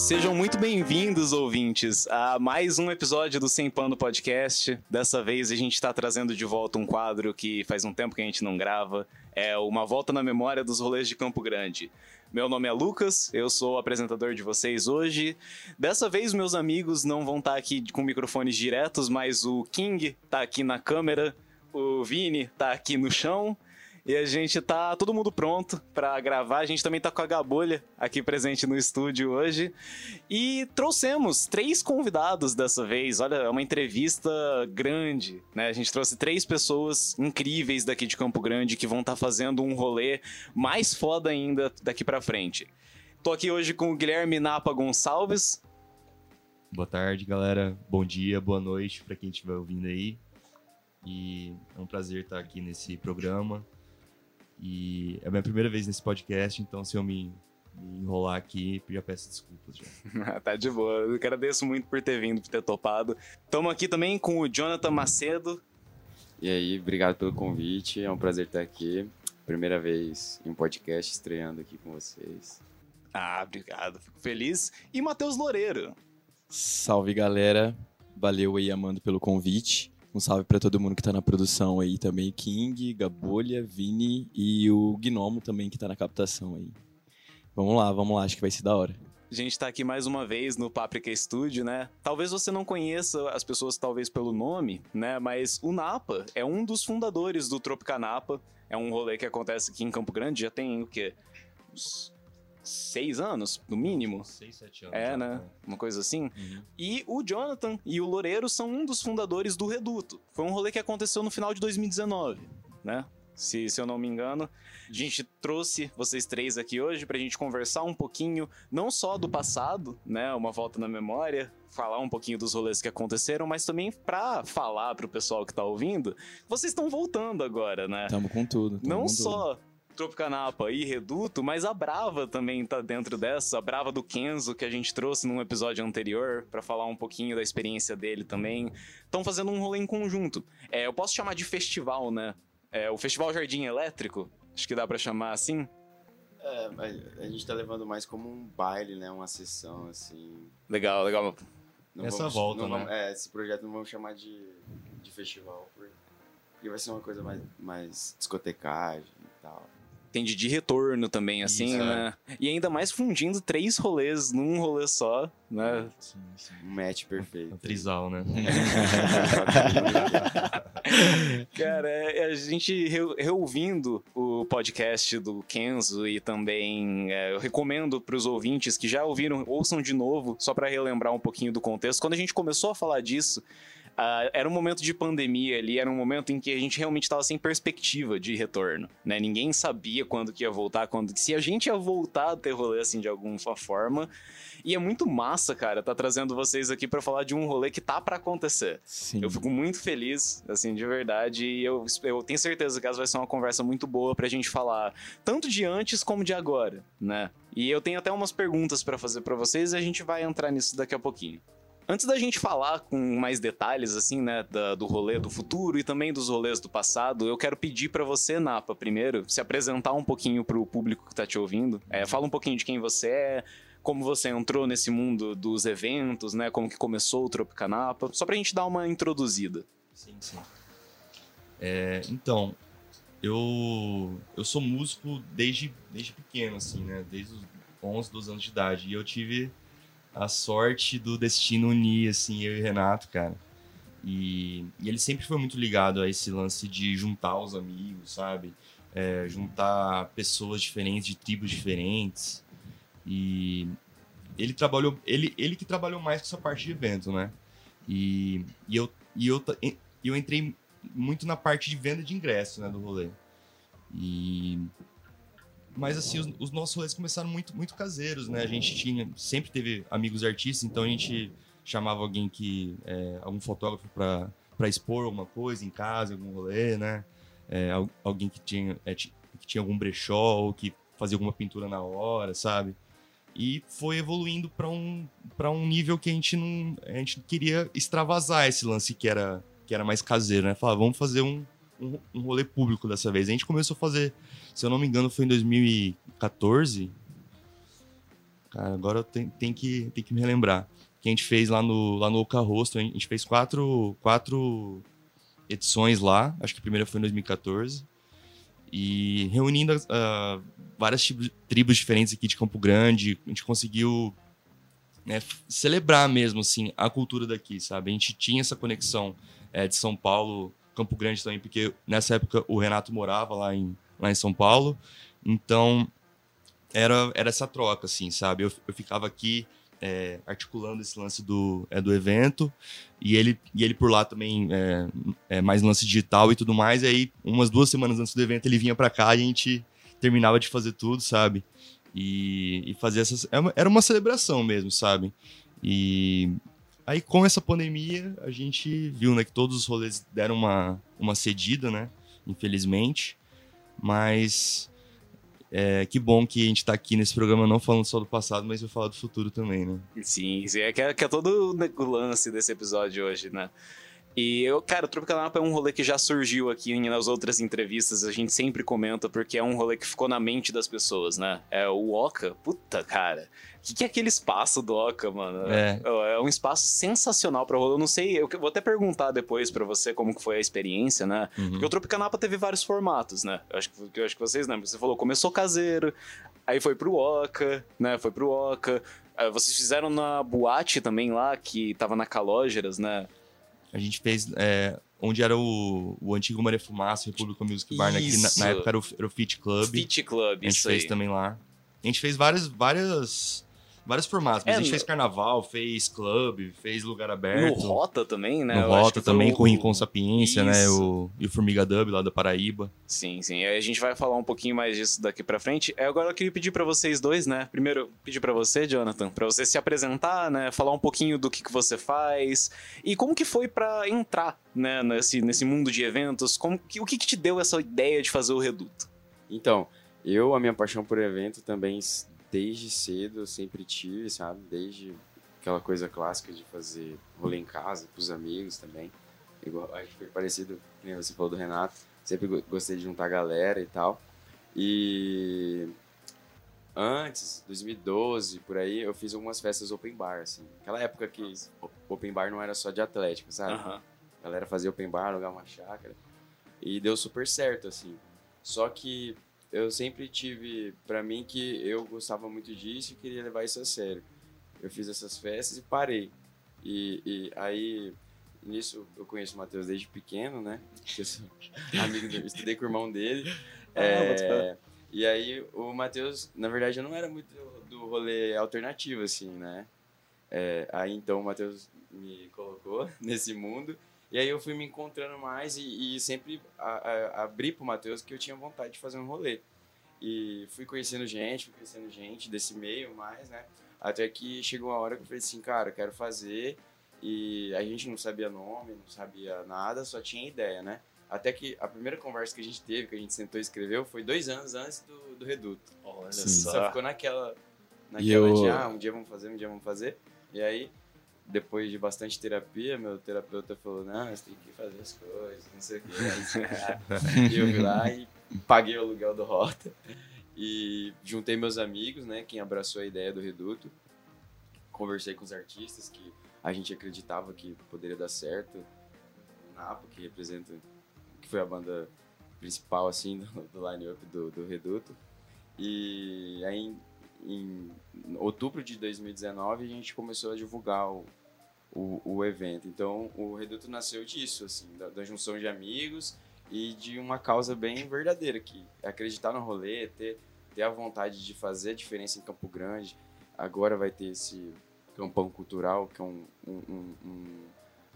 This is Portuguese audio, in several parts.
Sejam muito bem-vindos, ouvintes, a mais um episódio do Sem Pano Podcast. Dessa vez a gente está trazendo de volta um quadro que faz um tempo que a gente não grava. É uma volta na memória dos rolês de Campo Grande. Meu nome é Lucas, eu sou o apresentador de vocês hoje. Dessa vez, meus amigos não vão estar tá aqui com microfones diretos, mas o King está aqui na câmera, o Vini está aqui no chão. E a gente tá todo mundo pronto para gravar. A gente também tá com a Gabolha aqui presente no estúdio hoje. E trouxemos três convidados dessa vez. Olha, é uma entrevista grande, né? A gente trouxe três pessoas incríveis daqui de Campo Grande que vão estar tá fazendo um rolê mais foda ainda daqui para frente. Tô aqui hoje com o Guilherme Napa Gonçalves. Boa tarde, galera. Bom dia, boa noite para quem estiver ouvindo aí. E é um prazer estar aqui nesse programa. E é a minha primeira vez nesse podcast, então se eu me, me enrolar aqui, já peço desculpas já. tá de boa. Eu agradeço muito por ter vindo, por ter topado. Estamos aqui também com o Jonathan Macedo. E aí, obrigado pelo convite. É um prazer estar aqui. Primeira vez em um podcast estreando aqui com vocês. Ah, obrigado. Fico feliz. E Matheus Loureiro. Salve, galera. Valeu aí, Amando, pelo convite. Um salve para todo mundo que tá na produção aí também. King, Gabolha, Vini e o Gnomo também que tá na captação aí. Vamos lá, vamos lá, acho que vai ser da hora. A gente tá aqui mais uma vez no Paprika Studio, né? Talvez você não conheça as pessoas, talvez pelo nome, né? Mas o Napa é um dos fundadores do Tropicanapa. É um rolê que acontece aqui em Campo Grande, já tem o quê? Uns seis anos, no mínimo. Seis, sete anos. É, né? Uma coisa assim. Uhum. E o Jonathan e o Loureiro são um dos fundadores do Reduto. Foi um rolê que aconteceu no final de 2019, né? Se, se eu não me engano. A gente trouxe vocês três aqui hoje pra gente conversar um pouquinho, não só do passado, né? Uma volta na memória, falar um pouquinho dos rolês que aconteceram, mas também pra falar pro pessoal que tá ouvindo, vocês estão voltando agora, né? Tamo com tudo. Tamo não com só tudo Tropicanapa e Reduto, mas a Brava também tá dentro dessa, a Brava do Kenzo que a gente trouxe num episódio anterior para falar um pouquinho da experiência dele também. Estão fazendo um rolê em conjunto. É, eu posso chamar de festival, né? É, o Festival Jardim Elétrico, acho que dá para chamar assim. É, a gente tá levando mais como um baile, né? Uma sessão, assim. Legal, legal. Não Essa vamos, volta, né? Vamos, é, esse projeto não vamos chamar de, de festival, porque vai ser uma coisa mais, mais discotecagem e tal tem de retorno também, assim, Isso, né? É. E ainda mais fundindo três rolês num rolê só, né? Sim, sim. Um match perfeito. Um trisal, né? Cara, é, a gente re reouvindo o podcast do Kenzo e também é, eu recomendo para os ouvintes que já ouviram, ouçam de novo, só para relembrar um pouquinho do contexto. Quando a gente começou a falar disso, Uh, era um momento de pandemia ali, era um momento em que a gente realmente estava sem perspectiva de retorno, né? Ninguém sabia quando que ia voltar, quando se a gente ia voltar a ter rolê assim de alguma forma. E é muito massa, cara, tá trazendo vocês aqui para falar de um rolê que tá para acontecer. Sim. Eu fico muito feliz, assim, de verdade, e eu, eu tenho certeza que essa vai ser uma conversa muito boa pra gente falar tanto de antes como de agora, né? E eu tenho até umas perguntas para fazer para vocês e a gente vai entrar nisso daqui a pouquinho. Antes da gente falar com mais detalhes, assim, né, da, do rolê do futuro e também dos rolês do passado, eu quero pedir para você, Napa, primeiro, se apresentar um pouquinho pro público que tá te ouvindo. É, fala um pouquinho de quem você é, como você entrou nesse mundo dos eventos, né, como que começou o Tropicanapa, só pra gente dar uma introduzida. Sim, sim. É, então, eu, eu sou músico desde, desde pequeno, assim, né, desde os 11, 12 anos de idade, e eu tive a sorte do destino unir, assim, eu e Renato, cara. E, e ele sempre foi muito ligado a esse lance de juntar os amigos, sabe? É, juntar pessoas diferentes, de tribos diferentes. E ele trabalhou, ele, ele que trabalhou mais com essa parte de evento, né? E, e, eu, e eu, eu entrei muito na parte de venda de ingresso, né, do rolê. E mas assim, os, os, nossos rolês começaram muito, muito caseiros, né? A gente tinha, sempre teve amigos artistas, então a gente chamava alguém que, é, algum fotógrafo para expor alguma coisa em casa, algum rolê, né? É, alguém que tinha, é, que tinha algum brechó ou que fazia alguma pintura na hora, sabe? E foi evoluindo para um, um nível que a gente não a gente queria extravasar esse lance que era, que era mais caseiro, né? Falar, vamos fazer um, um, um rolê público dessa vez. A gente começou a fazer, se eu não me engano, foi em 2014. Cara, agora tenho, tenho que, tenho que me relembrar. Que a gente fez lá no, lá no Oca Rosto, a gente fez quatro, quatro edições lá. Acho que a primeira foi em 2014. E reunindo uh, várias tribos diferentes aqui de Campo Grande, a gente conseguiu né, celebrar mesmo assim a cultura daqui, sabe? A gente tinha essa conexão é, de São Paulo, Campo Grande também, porque nessa época o Renato morava lá em, lá em São Paulo, então era, era essa troca, assim, sabe? Eu, eu ficava aqui é, articulando esse lance do, é, do evento e ele, e ele por lá também é, é, mais lance digital e tudo mais. E aí, umas duas semanas antes do evento, ele vinha para cá e a gente terminava de fazer tudo, sabe? E, e fazer essas. É era uma celebração mesmo, sabe? E aí, com essa pandemia, a gente viu né, que todos os rolês deram uma, uma cedida, né? Infelizmente. Mas é, que bom que a gente tá aqui nesse programa não falando só do passado, mas vai falar do futuro também, né? Sim, sim é, que é, que é todo o lance desse episódio hoje, né? E eu, cara, o Tropical Napa é um rolê que já surgiu aqui nas outras entrevistas, a gente sempre comenta, porque é um rolê que ficou na mente das pessoas, né? É o Oca, puta, cara. O que, que, é aquele espaço do Oca, mano? É, é um espaço sensacional pra rolê. Eu não sei, eu vou até perguntar depois pra você como que foi a experiência, né? Uhum. Porque o Tropicanapa teve vários formatos, né? Eu acho, que, eu acho que vocês lembram. Você falou, começou caseiro, aí foi pro Oca, né? Foi pro Oca. Vocês fizeram na boate também lá, que tava na Calógeras, né? A gente fez é, onde era o, o antigo Maria Fumaça, República Music Bar, né, que na, na, época era o, era o Fit Club. Fit Club, A gente fez aí. também lá. A gente fez várias, várias vários formatos. Mas é, a gente fez carnaval, fez clube, fez lugar aberto. No Rota também, né? No Eu Rota também, com o Rincon Sapiência, né? O, e o Formiga Dub lá da Paraíba. Sim, sim. A gente vai falar um pouquinho mais disso daqui pra frente. É, agora eu queria pedir para vocês dois, né? Primeiro, pedir para você, Jonathan, para você se apresentar, né? Falar um pouquinho do que, que você faz e como que foi para entrar, né? Nesse, nesse mundo de eventos. Como, que, o que, que te deu essa ideia de fazer o Reduto? Então, eu, a minha paixão por evento também desde cedo eu sempre tive, sabe? Desde aquela coisa clássica de fazer rolê em casa, com os amigos também. Igual, acho que foi parecido, como você falou do Renato. Sempre gostei de juntar a galera e tal. E antes, 2012, por aí, eu fiz algumas festas open bar, assim. Aquela época que open bar não era só de atlético, sabe? Uhum. A galera fazia open bar, alugava uma chácara. E deu super certo, assim. Só que eu sempre tive para mim que eu gostava muito disso e queria levar isso a sério. Eu fiz essas festas e parei. E, e aí, nisso, eu conheço o Matheus desde pequeno, né? Eu sou amigo dele, estudei com o irmão dele. Ah, é, e aí, o Matheus, na verdade, eu não era muito do rolê alternativo, assim, né? É, aí, então, o Matheus me colocou nesse mundo. E aí eu fui me encontrando mais e, e sempre a, a, abri pro Matheus que eu tinha vontade de fazer um rolê. E fui conhecendo gente, fui conhecendo gente desse meio mais, né? Até que chegou uma hora que eu falei assim, cara, quero fazer. E a gente não sabia nome, não sabia nada, só tinha ideia, né? Até que a primeira conversa que a gente teve, que a gente sentou e escreveu, foi dois anos antes do, do Reduto. Olha só. Só ficou naquela, naquela eu... de, ah, um dia vamos fazer, um dia vamos fazer. E aí depois de bastante terapia, meu terapeuta falou, não, você tem que fazer as coisas, não sei o que. e eu fui lá e paguei o aluguel do Rota. E juntei meus amigos, né, quem abraçou a ideia do Reduto. Conversei com os artistas que a gente acreditava que poderia dar certo. O Napo, que representa, que foi a banda principal, assim, do, do line-up do, do Reduto. E aí, em, outubro de 2019, a gente começou a divulgar o, o, o evento. Então, o Reduto nasceu disso, assim, da, da, junção de amigos e de uma causa bem verdadeira, que é acreditar no rolê, ter, ter a vontade de fazer a diferença em Campo Grande. Agora vai ter esse campão cultural, que é um, um, um,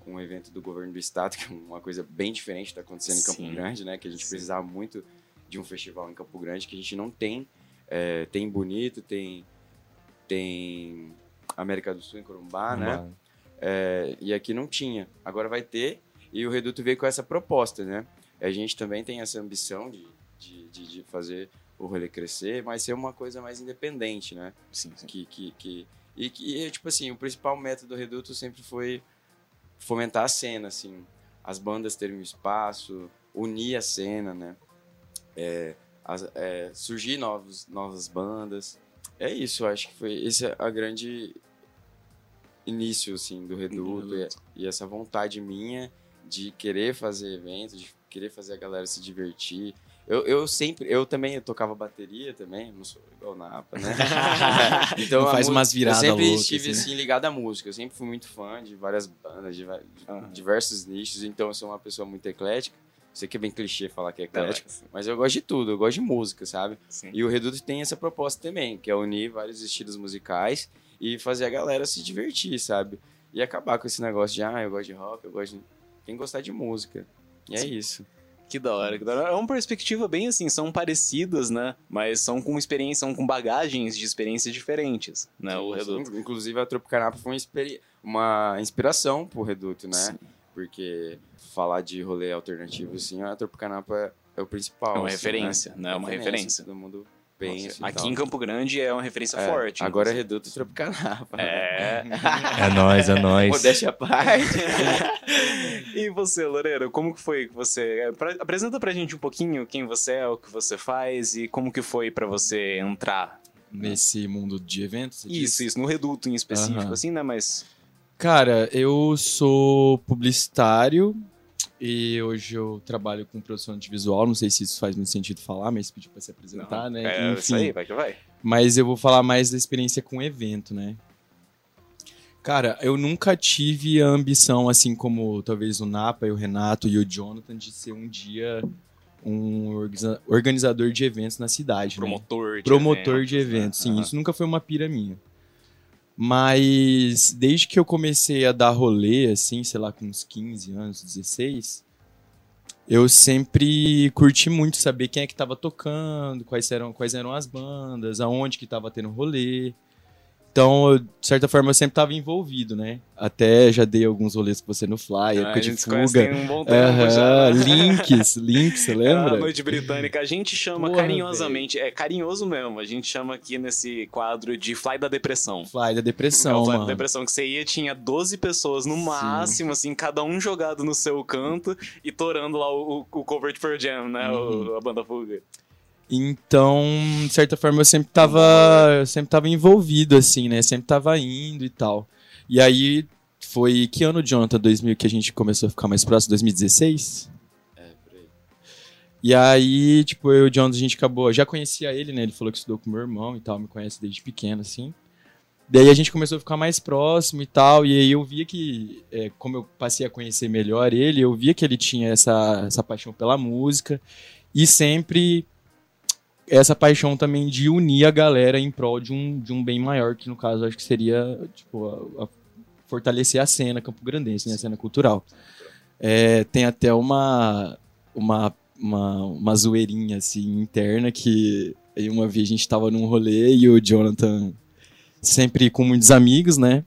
um evento do governo do estado, que é uma coisa bem diferente que está acontecendo em Campo Sim. Grande, né? Que a gente Sim. precisava muito de um festival em Campo Grande, que a gente não tem. É, tem Bonito, tem, tem América do Sul em Corumbá, né? É, e aqui não tinha. Agora vai ter. E o Reduto veio com essa proposta, né? A gente também tem essa ambição de, de, de, de fazer o rolê crescer, mas ser uma coisa mais independente, né? Sim, sim. Que, que, que, e que, tipo assim, o principal método do Reduto sempre foi fomentar a cena, assim. As bandas terem um espaço, unir a cena, né? É, as, é, surgir novos, novas bandas. É isso, acho que foi esse é a grande início assim do Reduto. E, e essa vontade minha de querer fazer eventos, de querer fazer a galera se divertir. Eu, eu sempre, eu também eu tocava bateria também, não sou igual o Napa, né? A faz umas viradas Eu sempre loucas, estive assim, né? assim ligado à música, eu sempre fui muito fã de várias bandas, de, de Aham. diversos nichos, então eu sou uma pessoa muito eclética. Sei que é bem clichê falar que é eclético, mas- mas eu gosto de tudo, eu gosto de música, sabe? Sim. E o Reduto tem essa proposta também, que é unir vários estilos musicais e fazer a galera se divertir, sabe? E acabar com esse negócio de, ah, eu gosto de rock, eu gosto de... Quem gostar de música. E é Sim. isso. Que da hora, que da hora. É uma perspectiva bem assim, são parecidas, né? Mas são com experiência, são com bagagens de experiências diferentes, né? o Reduto. Inclusive, a Tropicanapa foi uma, uma inspiração pro Reduto, né? Sim. Porque falar de rolê alternativo, assim, a Tropicanapa é o principal. É uma assim, referência, né? É uma referência. Todo mundo pensa e Aqui em Campo Grande é uma referência É, forte. Agora é. Reduto e Tropicanapa. É. É nóis, é nóis. Modéstia à parte. e você, Loureiro, como que foi que você... pra- Apresenta pra gente um pouquinho quem você é, o que você faz e como que foi pra você entrar. Nesse mundo de eventos. Isso, disse? isso, no Reduto em específico, assim, né? Mas... Cara, eu sou publicitário e hoje eu trabalho com produção de visual. Não sei se isso faz muito sentido falar, mas pedi pra se apresentar, né? É, Enfim, isso aí, vai que vai. Mas eu vou falar mais da experiência com evento, né? Cara, eu nunca tive a ambição, assim como talvez o Napa e o Renato e o Jonathan, de ser um dia um organiza- organizador de eventos na cidade. né? Promotor de promotor de eventos, né? eventos. Sim, Aham. isso nunca foi uma pira minha. Mas desde que eu comecei a dar rolê, assim, sei lá, com uns 15 anos, 16, eu sempre curti muito saber quem é que tava tocando, quais eram, quais eram as bandas, aonde que tava tendo rolê. Então, eu, de certa forma, eu sempre tava envolvido, né? Até já dei alguns rolês com você no Fly, Ah, época a de fuga. tem um bom tempo já. links, links, você É lembra? a noite britânica. A gente chama Porra, carinhosamente, é carinhoso mesmo, a gente chama aqui nesse quadro de Fly da Depressão. Fly da É depressão, o Fly da. Depressão, que você ia, tinha 12 pessoas no Sim. máximo, assim, cada um jogado no seu canto e torando lá o, o cover de Pearl Jam, né? Uhum. O- a banda Fuga. Então, de certa forma, eu sempre tava, eu sempre tava envolvido, assim, né? Sempre tava indo e tal. E aí, foi que ano, Jonathan? 2000 que a gente começou a ficar mais próximo? 2016? É, por aí. E aí, tipo, eu e o Jonathan, a gente acabou... Já conhecia ele, né? Ele falou que estudou com meu irmão e tal, me conhece desde pequeno, assim. Daí a gente começou a ficar mais próximo e tal, e aí eu via que, é, como eu passei a conhecer melhor ele, eu via que ele tinha essa, essa paixão pela música e sempre essa paixão também de unir a galera em prol de um, de um bem maior, que no caso acho que seria tipo, a- a fortalecer a cena campo-grandense, né, a cena cultural. É, tem até uma, uma, uma, uma zoeirinha assim, interna que uma vez a gente tava num rolê e o Jonathan sempre com muitos amigos, né?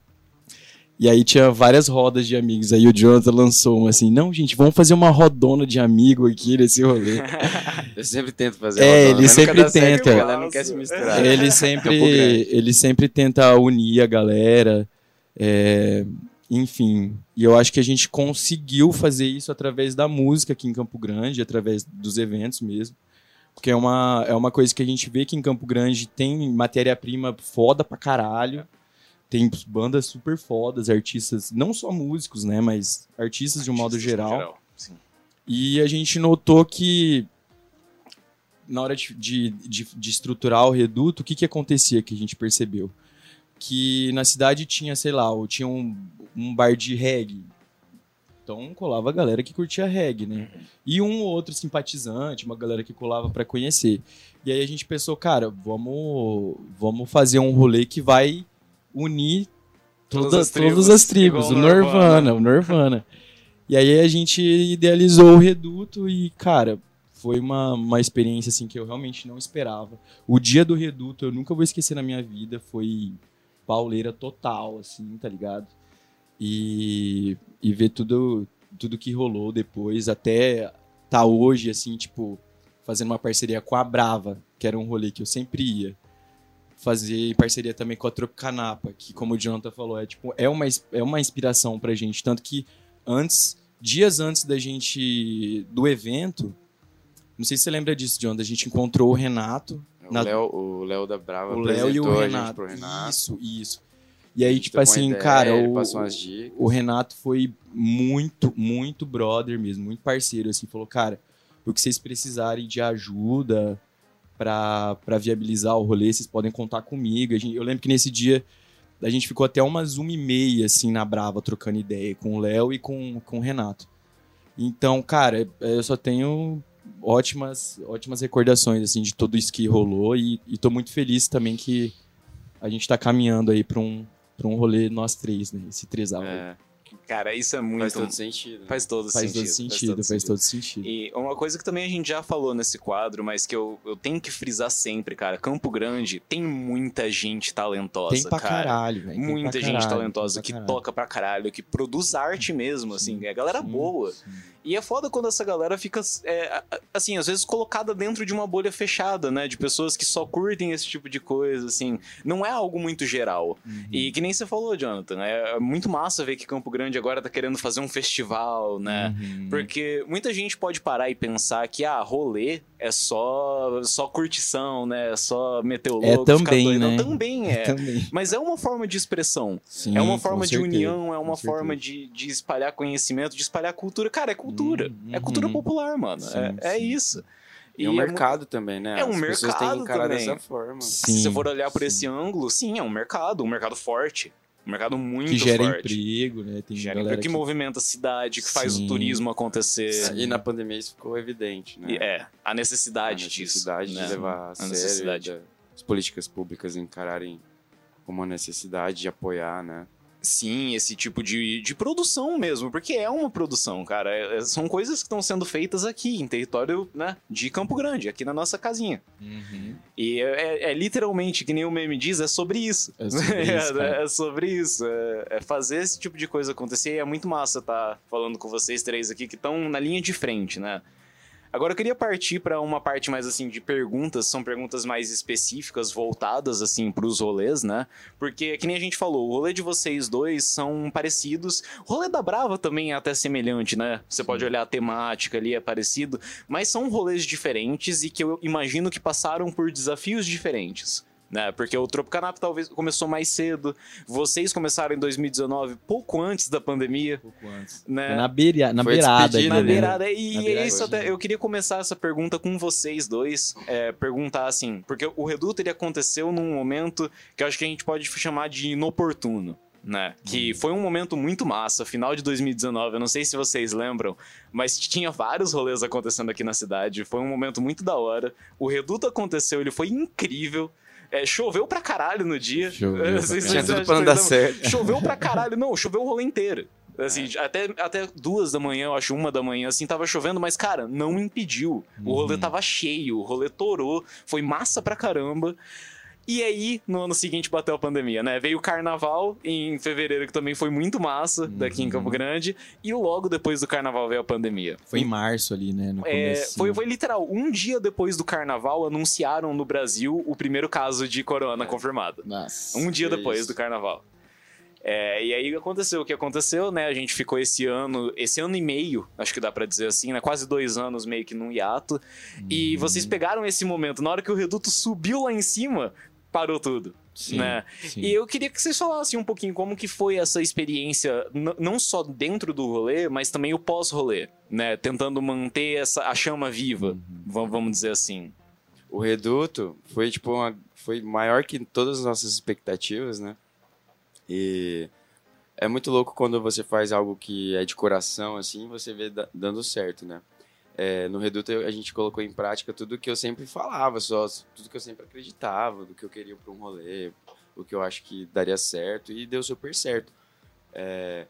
E aí tinha várias rodas de amigos. Aí o Jonathan lançou uma assim, não, gente, vamos fazer uma rodona de amigo aqui nesse rolê. Eu sempre tento fazer É, rodona, ele sempre tenta. galera não quer se misturar. ele sempre, ele sempre tenta unir a galera, é, enfim. E eu acho que a gente conseguiu fazer isso através da música aqui em Campo Grande, através dos eventos mesmo. Porque é uma, é uma coisa que a gente vê que em Campo Grande tem matéria-prima foda pra caralho. Tem bandas super fodas, artistas, não só músicos, né, mas artistas de um modo Artistas geral. Sim. E a gente notou que na hora de, de, de- de estruturar o reduto, o que, que acontecia que a gente percebeu? Que na cidade tinha, sei lá, tinha um, um bar de reggae. Então colava a galera que curtia reggae, né? E um ou outro simpatizante, uma galera que colava pra conhecer. E aí a gente pensou, cara, vamos, vamos fazer um rolê que vai unir Todas toda- as tribos, todas as tribos, o o Nirvana. Nirvana, o Nirvana. E aí a gente idealizou o Reduto e, cara, foi uma, uma experiência assim que eu realmente não esperava. O dia do Reduto eu nunca vou esquecer na minha vida, foi pauleira total, assim, tá ligado? E, e ver tudo, tudo que rolou depois, até tá hoje, assim, tipo, fazendo uma parceria com a Brava, que era um rolê que eu sempre ia. Fazer parceria também com a Tropicanapa, que, como o Jonathan falou, é, tipo, é, uma, é uma inspiração pra gente. Tanto que antes, dias antes da gente. do evento, não sei se você lembra disso, Jonathan, a gente encontrou o Renato Na- O Léo- O Léo da Brava o Léo e o Renato. pro Renato. Isso, isso. E aí, tipo assim, ideia, cara, o, o Renato foi muito, muito brother mesmo, muito parceiro, assim, falou, cara, o que vocês precisarem de ajuda pra viabilizar o rolê, vocês podem contar comigo. Eu lembro que nesse dia a gente ficou até umas uma e meia, assim, na Brava, trocando ideia com o Léo e com, com o Renato. Então, cara, eu só tenho ótimas, ótimas recordações, assim, de tudo isso que rolou e, e tô muito feliz também que a gente tá caminhando aí pra um, pra um rolê nós três, né? Esse trisal. É, Cara, isso é muito. faz todo sentido. né? Faz todo Faz sentido. todo sentido, faz todo sentido. E uma coisa que também a gente já falou nesse quadro, mas que eu, eu tenho que frisar sempre, cara. Campo Grande tem muita gente talentosa, Tem pra cara. caralho, velho. Muita gente caralho, talentosa que caralho. toca pra caralho, que produz arte mesmo, assim. É galera Sim, boa. sim. E é foda quando essa galera fica, é, assim, às vezes colocada dentro de uma bolha fechada, né? De pessoas que só curtem esse tipo de coisa, assim. Não é algo muito geral. Uhum. E que nem você falou, Jonathan, é muito massa ver que Campo Grande agora tá querendo fazer um festival, né? Uhum. Porque muita gente pode parar e pensar que, ah, rolê é só, só curtição, né? É só meter o É louco, ficar também, né? Também é. Também. Mas é uma forma de expressão. Sim, é uma forma de certeza, união, é uma com forma certeza. de, de espalhar conhecimento, de espalhar cultura. Cara, é cultura. Uhum, É cultura popular, mano. Sim, é, é sim, isso. E, o é mu- mercado também, né? é um As pessoas têm que mercado encarar também. dessa forma. Se Sim, você for olhar por sim. esse ângulo, sim, é um mercado, um mercado forte. Um mercado muito que gera forte. emprego, né? Tem Gera emprego que movimenta a cidade, que faz o Sim. turismo acontecer. E na pandemia isso ficou evidente, né? E é, a a necessidade, necessidade disso. de né? levar a, sério necessidade. da- as políticas públicas encararem como uma necessidade de apoiar, né? Sim, esse tipo de, de produção mesmo, porque é uma produção, cara. É- é- são coisas que estão sendo feitas aqui, em território né, de Campo Grande, aqui na nossa casinha. Uhum. E é, é- é literalmente, que nem o meme diz, é sobre isso. É sobre isso, cara. É, sobre isso. É, é fazer esse tipo de coisa acontecer. E é muito massa estar falando com vocês três aqui que estão na linha de frente, né? Agora eu queria partir para uma parte mais assim de perguntas, são perguntas mais específicas, voltadas assim para os rolês, né? Porque que nem a gente falou, o rolê de vocês dois são parecidos. O rolê da Brava também é até semelhante, né? Você pode olhar a temática ali, é parecido, mas são rolês diferentes e que eu imagino que passaram por desafios diferentes. Né? Porque o Tropicanap talvez começou mais cedo, vocês começaram em 2019, pouco antes da pandemia, pouco antes. né? Na, beira, na Foi beirada Na né? beirada. E Na é beirada. isso até. Eu queria começar essa pergunta com vocês dois. é, perguntar assim, porque o Reduto ele aconteceu num momento que eu acho que a gente pode chamar de inoportuno. Né? Que foi um momento muito massa, final de 2019. Eu não sei se vocês lembram, mas tinha vários rolês acontecendo aqui na cidade. Foi um momento muito da hora. O Reduto aconteceu, ele foi incrível. É, choveu pra caralho no dia. Choveu Tinha vocês tudo pra não dar lembram. certo. Choveu pra caralho. Não, choveu o rolê inteiro. Assim, até, até duas da manhã, eu acho, uma da manhã, assim, tava chovendo, mas, cara, não impediu. O rolê Uhum. tava cheio, o rolê torou, foi massa pra caramba. E aí, no ano seguinte, bateu a pandemia, né? Veio o carnaval em fevereiro, que também foi muito massa, daqui em Uhum. Campo Grande. E logo depois do carnaval veio a pandemia. Foi em março ali, né? É, foi, foi literal, um dia depois do carnaval, anunciaram no Brasil o primeiro caso de corona É. confirmado. Nossa. Um dia depois isso. do carnaval. É, e aí aconteceu o que aconteceu, né? A gente ficou esse ano, esse ano e meio, acho que dá pra dizer assim, né? Quase dois anos meio que num hiato. E Uhum. vocês pegaram esse momento, na hora que o reduto subiu lá em cima, parou tudo. Sim, né? sim. E eu queria que vocês falassem um pouquinho como que foi essa experiência, não só dentro do rolê, mas também o pós-rolê, né? Tentando manter essa, a chama viva, Uhum. va- vamos dizer assim. O Reduto foi, tipo, uma, foi maior que todas as nossas expectativas, né? E é muito louco quando você faz algo que é de coração, assim, você vê da- dando certo, né? É, no Reduto a gente colocou em prática tudo que eu sempre falava, só tudo que eu sempre acreditava, do que eu queria para um rolê, o que eu acho que daria certo, e deu super certo. É,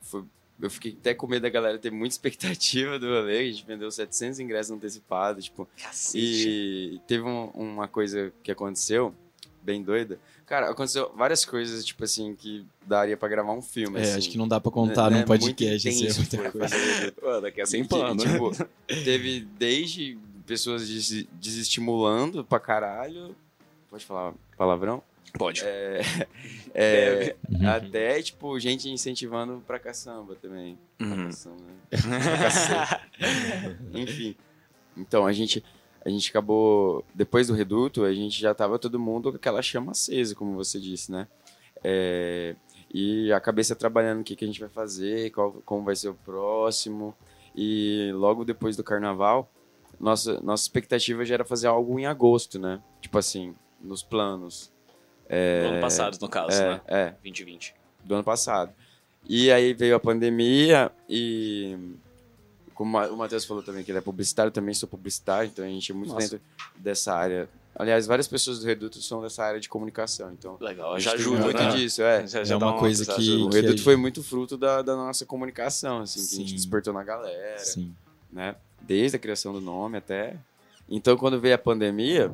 foi- eu fiquei até com medo da galera ter muita expectativa do rolê, a gente vendeu 700 ingressos antecipados, tipo, e teve um- uma coisa que aconteceu, bem doida. Cara, aconteceu várias coisas, tipo assim, que daria pra gravar um filme. É, assim. acho que não dá pra contar Né, num podcast, muito assim, é intenso, muita foi, coisa. Mano, aqui é sem E que, pano. tipo, teve desde pessoas des- desestimulando pra caralho. Pode falar palavrão? Pode. É, é. Uhum. até, tipo, gente incentivando pra caçamba também. Pra Uhum. caçamba, né? Pra. Enfim. Então, a gente. A gente acabou, depois do reduto, a gente já tava todo mundo com aquela chama acesa, como você disse, né? É, e a cabeça trabalhando o que, que a gente vai fazer, qual, como vai ser o próximo. E logo depois do carnaval, nossa, nossa expectativa já era fazer algo em agosto, né? Tipo assim, nos planos. É, No ano passado, no caso, é, né? é, 2020. do ano passado. E aí veio a pandemia e como o Matheus falou também que ele é publicitário, eu também sou publicitário, então a gente é muito Nossa. dentro dessa área. Aliás, várias pessoas do Reduto são dessa área de comunicação, então Legal, a já ajuda, muito né? disso, é. Já, É uma coisa que-. O que Reduto a- foi muito fruto da, da nossa comunicação, assim, que a gente Sim. despertou na galera, Sim. né? Desde a criação do nome até. Então, quando veio a pandemia,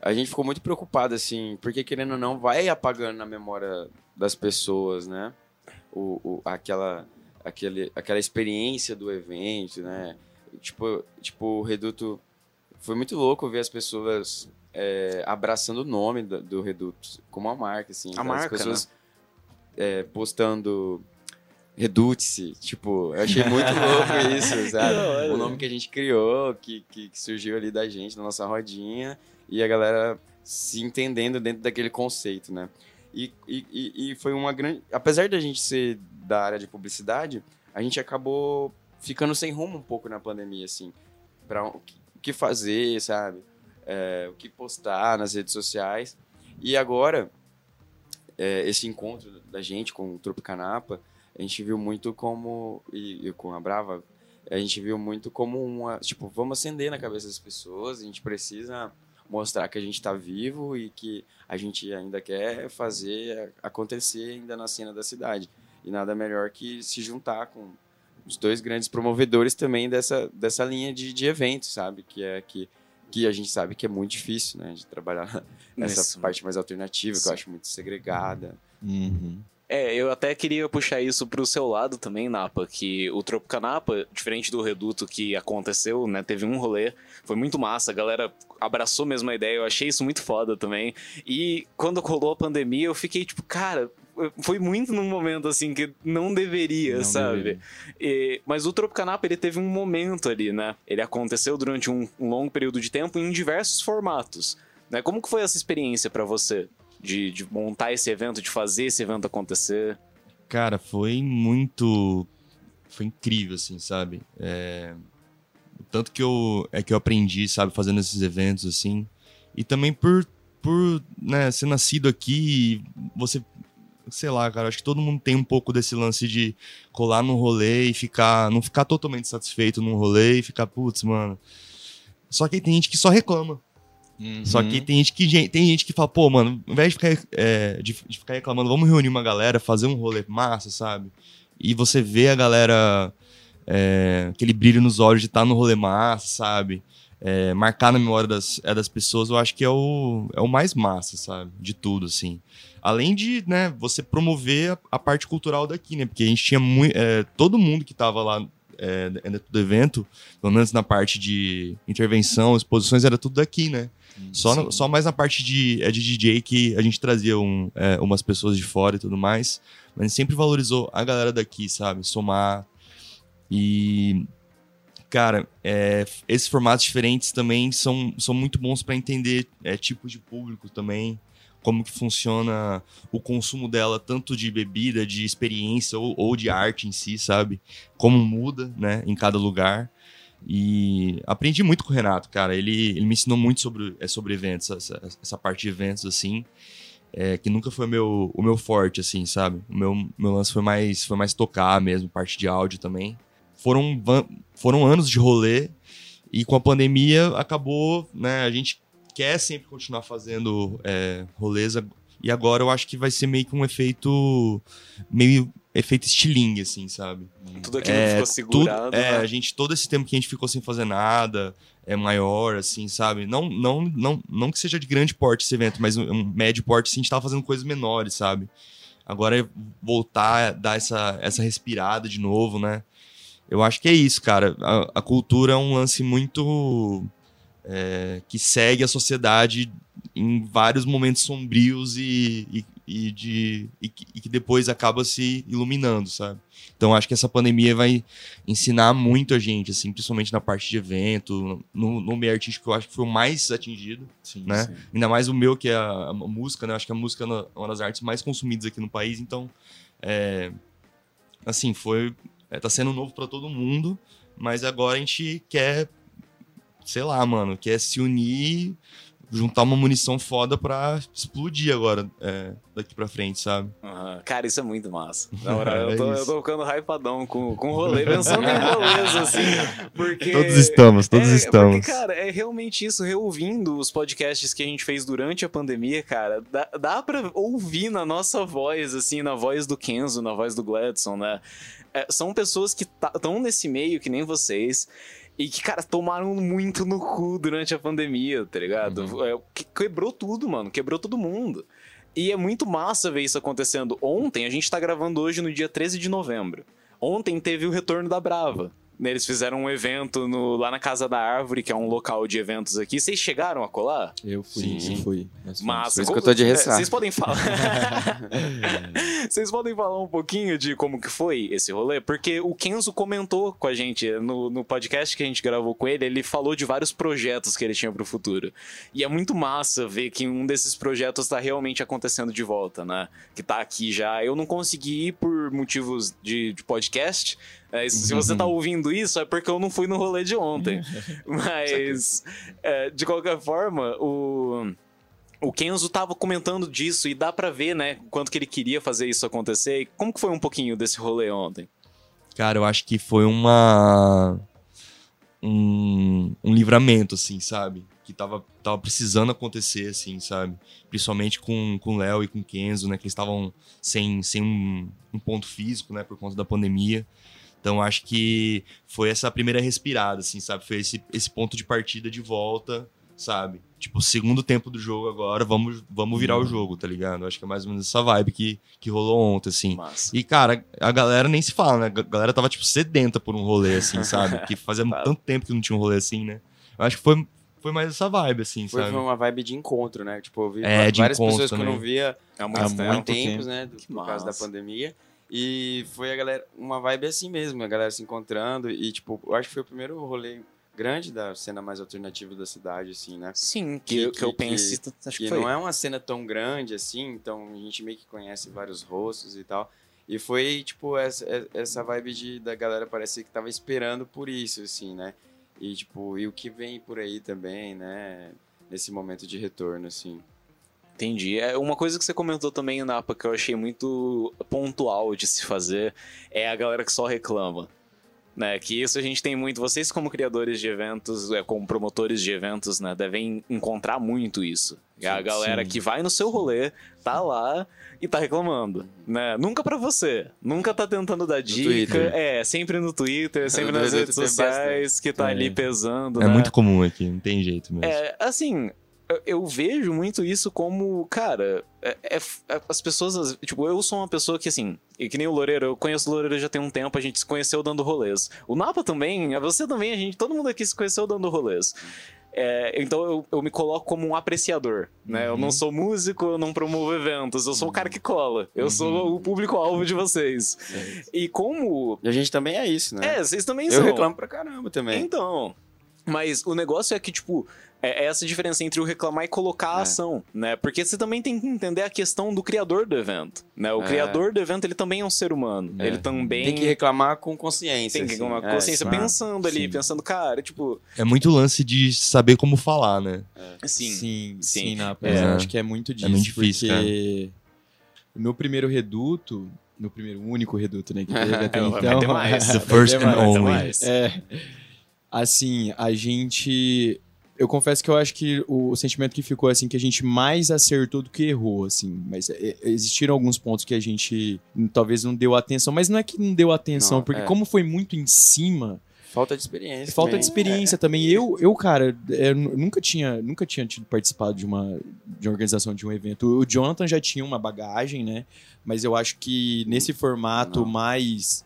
a gente ficou muito preocupado, assim, porque querendo ou não, vai apagando na memória das pessoas, né? O, o- aquela, aquele, aquela experiência do evento, né? Tipo, tipo, o Reduto. Foi muito louco ver as pessoas é, abraçando o nome do, do Reduto como uma marca, assim. A as marca, pessoas é, postando Redute-se, tipo, eu achei muito louco isso, sabe? Da. O nome que a gente criou, que, que, que surgiu ali da gente, na nossa rodinha, e a galera se entendendo dentro daquele conceito, né? E, e, e- foi uma grande. Apesar da gente ser da área de publicidade, a gente acabou ficando sem rumo um pouco na pandemia, assim, que- o que fazer, sabe? É, o que postar nas redes sociais. E agora, é, esse encontro da gente com o Tropicanapa, a gente viu muito como. E, e com a Brava, a gente viu muito como uma. Tipo, vamos acender na cabeça das pessoas, a gente precisa mostrar que a gente está vivo e que a gente ainda quer fazer acontecer ainda na cena da cidade. E nada melhor que se juntar com os dois grandes promovedores também dessa, dessa linha de, de eventos, sabe? Que é que, que a gente sabe que é muito difícil, né? De trabalhar essa Nesse- parte mais alternativa, que eu acho muito segregada. Uhum. É, eu até queria puxar isso pro seu lado também, Napa, que o Tropicanapa, diferente do Reduto que aconteceu, né, teve um rolê, foi muito massa, a galera abraçou mesmo a ideia, eu achei isso muito foda também. E quando rolou a pandemia, eu fiquei tipo, cara, foi muito num momento assim que não deveria, Não sabe? deveria. E- mas o Tropicanapa, ele teve um momento ali, né? Ele aconteceu durante um, um longo período de tempo em diversos formatos. Né? Como que foi essa experiência pra você? De, de montar esse evento, de fazer esse evento acontecer? Cara, foi muito. Foi incrível, assim, sabe? É... O tanto que eu, é que eu aprendi, sabe, fazendo esses eventos, assim. E também por, por né, ser nascido aqui, você. Sei lá, cara, acho que todo mundo tem um pouco desse lance de colar num rolê e ficar. Não ficar totalmente satisfeito num rolê e ficar, putz, mano. Só que tem gente que só reclama. Só Uhum. que tem gente que, tem gente que fala, pô, mano, ao invés de ficar, é, de, de ficar reclamando, vamos reunir uma galera, fazer um rolê massa, sabe? E você vê a galera, é, aquele brilho nos olhos de estar no rolê massa, sabe? É, marcar na memória das, é, das pessoas, eu acho que é o, é o mais massa, sabe? De tudo, assim. Além de, né, você promover a, a parte cultural daqui, né? Porque a gente tinha muito. todo mundo que tava lá é, dentro do evento, pelo menos na parte de intervenção, exposições, era tudo daqui, né? Só, no- só mais na parte de, é de DJ que a gente trazia um, é, umas pessoas de fora e tudo mais. Mas sempre valorizou a galera daqui, sabe? Somar. E. Cara, é, esses formatos diferentes também são, são muito bons para entender é, tipos de público também. Como que funciona o consumo dela, tanto de bebida, de experiência ou, ou de arte em si, sabe? Como muda, né, em cada lugar. E aprendi muito com o Renato, cara. Ele, ele me ensinou muito sobre, é, sobre eventos, essa, essa parte de eventos, assim. é, que nunca foi meu, o meu forte, assim, sabe? O meu, meu lance foi mais, foi mais tocar mesmo, parte de áudio também. Foram, foram anos de rolê e com a pandemia acabou, né? A gente quer sempre continuar fazendo é, rolês e agora eu acho que vai ser meio que um efeito, meio efeito estilingue, assim, sabe? Tudo aquilo É, que ficou tudo- segurado. é, né? a gente, todo esse tempo que a gente ficou sem fazer nada, é maior, assim, sabe? Não, não, não, não que seja de grande porte esse evento, mas um, médio porte, assim, a gente tava fazendo coisas menores, sabe? Agora é voltar, dar essa, essa respirada de novo, né? Eu acho que é isso, cara. A, a cultura é um lance muito. É, que segue a sociedade em vários momentos sombrios e, e, e, de, e, que, e que depois acaba se iluminando, sabe? Então acho que essa pandemia vai ensinar muito a gente, assim, principalmente na parte de evento, no, no meio artístico, eu acho que foi o mais atingido, Sim, né? sim. Ainda mais o meu, que é a, a música, né? Eu Acho que a música é uma das artes mais consumidas aqui no país, então, é, assim, foi, é, tá sendo novo para todo mundo, mas agora a gente quer, sei lá, mano, quer se unir, juntar uma munição foda pra explodir agora, é, daqui pra frente, sabe? Aham. Cara, isso é muito massa. Na moral, É eu, tô, eu tô ficando hypadão com, com rolê, pensando em rolês, assim. Porque. Todos estamos, todos é, estamos. Porque, cara, é realmente isso. Reouvindo os podcasts que a gente fez durante a pandemia, cara, dá, dá pra ouvir na nossa voz, assim, na voz do Kenzo, na voz do Gladson, né? É, são pessoas que estão nesse meio, que nem vocês. E que, cara, tomaram muito no cu durante a pandemia, tá ligado? É, que- quebrou tudo, mano. Quebrou todo mundo. E é muito massa ver isso acontecendo. Ontem, a gente tá gravando hoje no dia 13 de novembro. Ontem teve o retorno da Brava. Né, Eles fizeram um evento no- lá na Casa da Árvore, que é um local de eventos aqui. Vocês chegaram a colar? Eu fui, Sim. eu fui. Massa. Por isso que eu tô de É, ressaca. Vocês podem falar. Vocês podem falar um pouquinho de como que foi esse rolê? Porque o Kenzo comentou com a gente no, no podcast que a gente gravou com ele, ele falou de vários projetos que ele tinha pro futuro. E é muito massa ver que um desses projetos tá realmente acontecendo de volta, né? Que tá aqui já. Eu não consegui ir por motivos de, de podcast. É, se você tá ouvindo isso, é porque eu não fui no rolê de ontem. Mas, é, de qualquer forma, o. O Kenzo tava comentando disso e dá pra ver, né, quanto que ele queria fazer isso acontecer. E como que foi um pouquinho desse rolê ontem? Cara, eu acho que foi uma. Um, um livramento, assim, sabe? Que tava, tava precisando acontecer, assim, sabe? Principalmente com com o Léo e com o Kenzo, né? Que eles estavam sem, sem um, um ponto físico, né? Por conta da pandemia. Então acho que foi essa primeira respirada, assim, sabe? Foi esse, esse ponto de partida de volta, sabe? Tipo, segundo tempo do jogo agora, vamos, vamos virar o jogo, tá ligado? Acho que é mais ou menos essa vibe que, que rolou ontem, assim. Massa. E, cara, a galera nem se fala, né? A galera tava, tipo, sedenta por um rolê, assim, sabe? Que fazia tanto tempo que não tinha um rolê assim, né? Eu acho que foi, foi mais essa vibe, assim, Foi, sabe? foi uma vibe de encontro, né? Tipo, eu vi É, várias encontro pessoas que eu não via Há há muito Há tempo. muito tempos, tempo. né? do- por causa da pandemia. E foi a galera, uma vibe assim mesmo, a galera se encontrando. E, tipo, eu acho que foi o primeiro rolê grande da cena mais alternativa da cidade, assim, né? Sim, que, Que- eu- que eu que- pense, acho que que foi. não é uma cena tão grande assim, então a gente meio que conhece vários rostos e tal. E foi, tipo, essa, essa vibe de, da galera parecia que tava esperando por isso, assim, né? E, tipo, e o que vem por aí também, né? Nesse momento de retorno, assim. Entendi. É uma coisa que você comentou também, Napa, que eu achei muito pontual de se fazer, é a galera que só reclama. Né, que isso a gente tem muito. Vocês, como criadores de eventos, é, como promotores de eventos, né, devem encontrar muito isso. É a galera sim. que vai no seu rolê, tá lá e tá reclamando. Né? Nunca pra você. Nunca tá tentando dar dica. É, sempre no Twitter, sempre No nas Twitter redes sociais, que tá É. ali pesando. É né? muito comum aqui, não tem jeito mesmo. É, assim, eu, eu vejo muito isso como, cara, é- é- é- as pessoas, as- tipo, eu sou uma pessoa que, assim, e que nem o Loureiro, eu conheço o Loureiro já tem um tempo, a gente se conheceu dando rolês. O Napa também, você também, a gente, todo mundo aqui se conheceu dando rolês. É, então eu, eu me coloco como um apreciador, né? Eu não sou músico, eu não promovo eventos, eu sou o cara que cola. Eu sou o público-alvo de vocês. E como. E a gente também é isso, né? É, vocês também Eu são. reclamo pra caramba também. Então. Mas o negócio é que, tipo, é é essa diferença entre o reclamar e colocar a É. ação, né? Porque você também tem que entender a questão do criador do evento, né? O É. criador do evento, ele também é um ser humano. É. Ele também Tem que reclamar com consciência. tem que assim. ter uma É, consciência pensando ali, Sim. pensando, cara, tipo, É muito lance de saber como falar, né? assim, Sim, sim. sim, na É. eu acho que é muito disso. muito difícil, porque no primeiro reduto, no primeiro único reduto, né, que teve até É, então. vai ter mais. The first and only. É, assim, a gente. Eu confesso que eu acho que o, sentimento que ficou assim que a gente mais acertou do que errou, assim. Mas é, existiram alguns pontos que a gente talvez não deu atenção, mas não é que não deu atenção, Não, porque é. como foi muito em cima, Falta de experiência. falta também. de experiência também. Eu, eu cara, é, nu- nunca tinha, nunca tinha tido participado de uma, de uma organização de um evento. O Jonathan já tinha uma bagagem, né? Mas eu acho que nesse formato Não. mais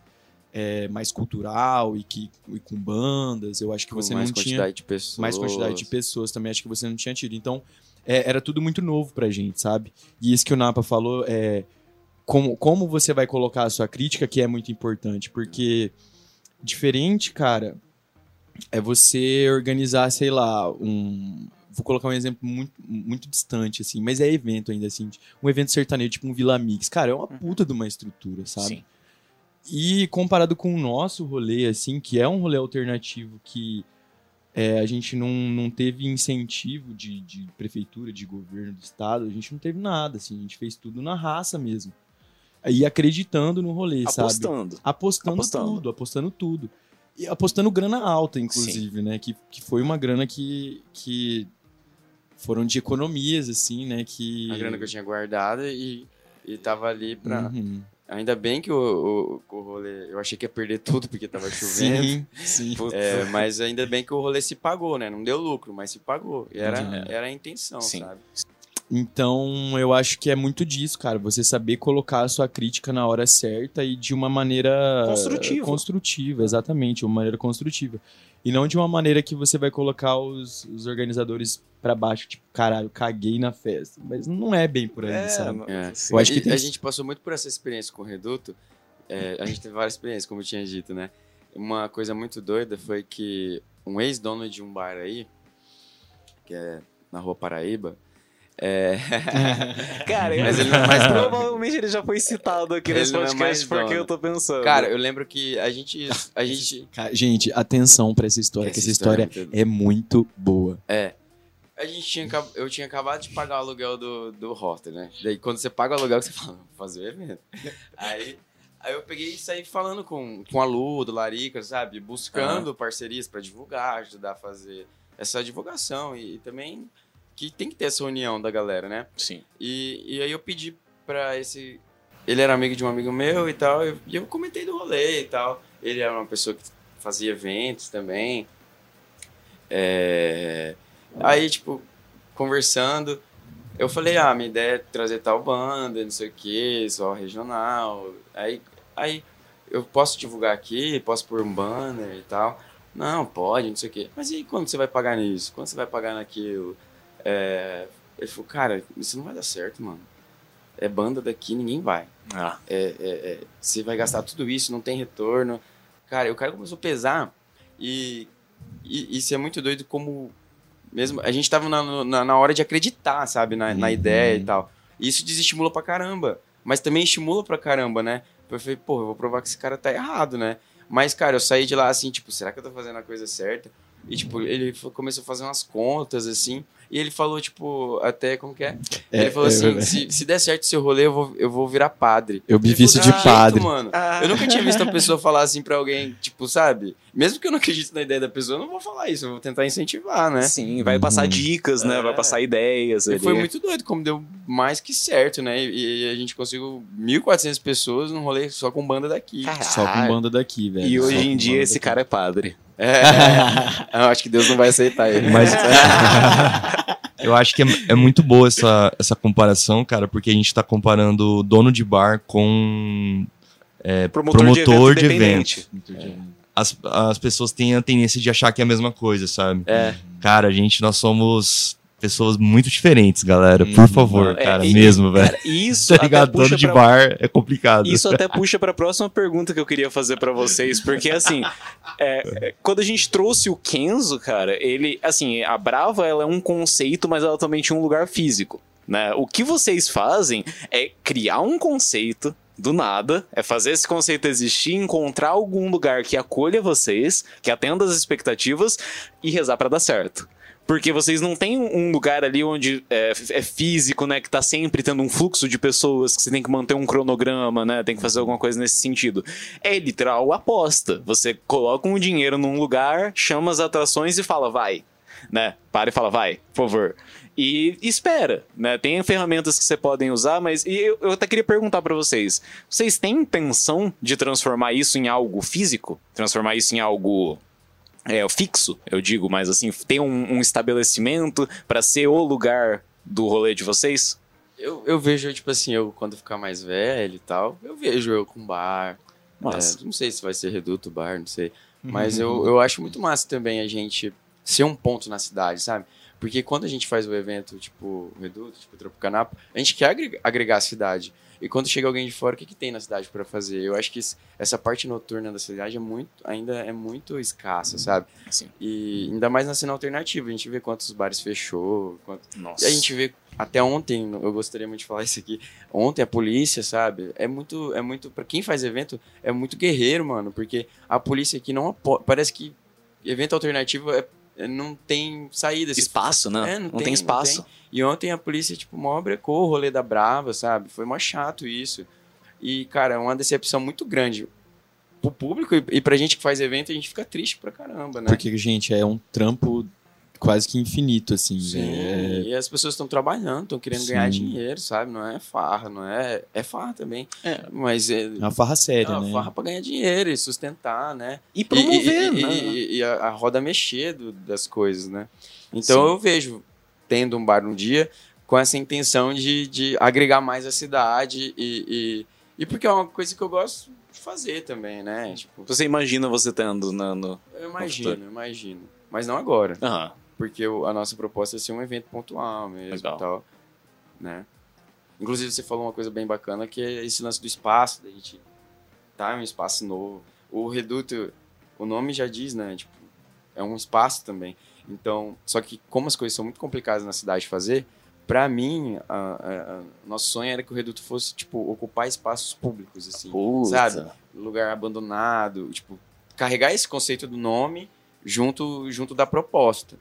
é, mais cultural e que e com bandas, eu acho que Com você mais não tinha quantidade de pessoas. mais quantidade de pessoas também, acho que você não tinha tido. Então, é, era tudo muito novo pra gente, sabe? E isso que o Napa falou é como, como você vai colocar a sua crítica que é muito importante, porque diferente, cara, é você organizar, sei lá, um vou colocar um exemplo muito, muito distante, assim, mas é evento ainda, assim, um evento sertanejo, tipo um Vila Mix. Cara, é uma puta de uma estrutura, sabe? Sim. E comparado com o nosso rolê, assim, que é um rolê alternativo que é, a gente não, não teve incentivo de, de prefeitura, de governo do estado, a gente não teve nada, assim, a gente fez tudo na raça mesmo. E acreditando no rolê, sabe? Apostando. Apostando, Apostando. tudo, apostando tudo. E apostando grana alta, inclusive, né? Que, que foi uma grana que, que foram de economias, assim, né? Que... A grana que eu tinha guardada e, e tava ali pra. Uhum. Ainda bem que o, o, o rolê. Eu achei que ia perder tudo porque tava chovendo. Sim, sim. É, mas ainda bem que o rolê se pagou, né? Não deu lucro, mas se pagou. Era, era a intenção, Sim. sabe? Então, eu acho que é muito disso, cara. Você saber colocar a sua crítica na hora certa e de uma maneira Construtiva. Construtiva, exatamente, uma maneira construtiva. E não de uma maneira que você vai colocar os, os organizadores pra baixo, tipo, caralho, caguei na festa. Mas não é bem por aí, sabe? É. Eu acho que tem a gente passou muito por essa experiência com o Reduto. É, a gente teve várias experiências, como eu tinha dito, né? Uma coisa muito doida foi que um ex-dono de um bar aí, que é na Rua Paraíba, é, Cara, Mas mas, ele não é dono. provavelmente ele já foi citado aqui Ele nesse é podcast mais porque dono. eu tô pensando. cara, eu lembro que a gente, a gente, Cara, gente, atenção pra essa história, que Essa essa história história é muito- é muito boa. é, a gente tinha, eu tinha acabado de pagar o aluguel do, do hostel, né? Daí quando você paga o aluguel, você fala, vou fazer o evento. Aí, aí eu peguei e saí falando com, com a Lu, do Larica, sabe? Buscando parcerias pra divulgar, ajudar a fazer essa divulgação e, e também que tem que ter essa união da galera, né? Sim. E, e aí eu pedi pra esse. Ele era amigo de um amigo meu e tal, eu- e eu comentei do rolê e tal. Ele era uma pessoa que fazia eventos também. É, Aí, tipo, conversando, eu falei, ah, minha ideia é trazer tal banda, não sei o que, só regional. Aí, aí eu posso divulgar aqui, posso pôr um banner e tal. Não, pode, não sei o quê. Mas e quando você vai pagar nisso? Quando você vai pagar naquilo? É, Ele falou, cara, isso não vai dar certo, mano. É banda daqui, ninguém vai. Ah, É, é, é, você vai gastar tudo isso, não tem retorno. Cara, o cara começou a pesar e, e isso é muito doido como mesmo a gente tava na, na, na hora de acreditar, sabe, na, na Uhum. ideia e tal. E isso desestimula pra caramba, mas também estimula pra caramba, né? Eu falei, pô, eu vou provar que esse cara tá errado, né? Mas, cara, eu saí de lá assim, tipo, será que eu tô fazendo a coisa certa? E, tipo, ele começou a fazer umas contas, assim, e ele falou, tipo, até, como que é? É, ele falou é assim, verdade. se, se der certo o seu rolê, eu vou, eu vou virar padre. Eu vi Ele isso falou, de "Ah, padre. mano. Ah. Eu nunca tinha visto uma pessoa falar assim pra alguém, tipo, sabe? Mesmo que eu não acredite na ideia da pessoa, eu não vou falar isso, eu vou tentar incentivar, né? Sim, vai passar Uhum. dicas, né? É. Vai passar ideias. E ali. foi muito doido, como deu mais que certo, né? E, e a gente conseguiu 1.400 pessoas num rolê só com banda daqui. Caralho. Só com banda daqui, velho. E hoje em dia esse daqui. cara é padre. É, eu acho que Deus não vai aceitar ele. Mas eu acho que é, é muito boa essa, essa comparação, cara, porque a gente tá comparando dono de bar com é, Promotor, Promotor de de evento independente. as, as pessoas têm a tendência de achar que é a mesma coisa, sabe? É, Cara, a gente, nós somos pessoas muito diferentes, galera. Por Uhum. favor, É, cara, e- mesmo, velho. Isso Tá ligado? Dono de pra- bar é complicado. Isso até puxa pra próxima pergunta que eu queria fazer pra vocês, porque assim, é, quando a gente trouxe o Kenzo, cara, ele, assim, a Brava ela é um conceito, mas ela também tinha um lugar físico, né? O que vocês fazem é criar um conceito do nada, é fazer esse conceito existir, encontrar algum lugar que acolha vocês, que atenda as expectativas e rezar pra dar certo. Porque vocês não têm um lugar ali onde é, é físico, né? Que tá sempre tendo um fluxo de pessoas, que você tem que manter um cronograma, né? Tem que fazer alguma coisa nesse sentido. É literal aposta. Você coloca um dinheiro num lugar, chama as atrações e fala, vai. Né? Para e fala, vai, por favor. E espera, né? Tem ferramentas que você podem usar, mas e eu, eu até queria perguntar pra vocês: vocês têm intenção de transformar isso em algo físico? Transformar isso em algo é, fixo, eu digo, mas assim, tem um, um estabelecimento pra ser o lugar do rolê de vocês? eu, eu vejo, tipo assim, eu quando ficar mais velho e tal, eu vejo eu com bar. Nossa. É, não sei se vai ser reduto bar, não sei. Mas eu, eu acho muito massa também a gente ser um ponto na cidade, sabe? Porque quando a gente faz o evento, tipo, Reduto, tipo, Tropicanapa, a gente quer agregar a cidade. E quando chega alguém de fora, o que, que tem na cidade para fazer? Eu acho que essa parte noturna da cidade é muito, ainda é muito escassa, sabe? Sim. E ainda mais na cena alternativa, a gente vê quantos bares fechou, quanto... Nossa. E a gente vê até ontem, eu gostaria muito de falar isso aqui. Ontem a polícia, sabe? É muito é muito para quem faz evento, é muito guerreiro, mano, porque a polícia aqui não apo... parece que evento alternativo é não tem saída. Você Espaço, né? é, não, tem, espaço. E ontem a polícia, tipo, mó brecou o rolê da Brava, sabe? Foi mó chato isso. E, cara, é uma decepção muito grande pro público e, e pra gente que faz evento, a gente fica triste pra caramba, né? Porque, gente, é um trampo quase que infinito, assim. Sim, é- e as pessoas estão trabalhando, estão querendo Sim. ganhar dinheiro, sabe? Não é farra, não é... É farra também, É. mas é... É uma farra É séria, uma né? farra pra ganhar dinheiro e sustentar, né? E promover, e, e- né? e- e a, a roda mexer do- das coisas, né? Então Sim. eu vejo, tendo um bar um dia, com essa intenção de, de agregar mais a cidade e, e, e porque é uma coisa que eu gosto de fazer também, né? Tipo, Você imagina você tendo na- no. eu imagino, eu imagino. Mas não agora, Aham. Porque a nossa proposta é ser um evento pontual mesmo Legal. e tal, né? Inclusive você falou uma coisa bem bacana que é esse lance do espaço, da gente tá em um espaço novo. O Reduto, o nome já diz, né? Tipo, é um espaço também. Então, só que como as coisas são muito complicadas na cidade de fazer, pra mim, a- a- a- nosso sonho era que o Reduto fosse, tipo, ocupar espaços públicos, assim, Puta. sabe? Lugar abandonado, tipo, carregar esse conceito do nome junto, junto da proposta.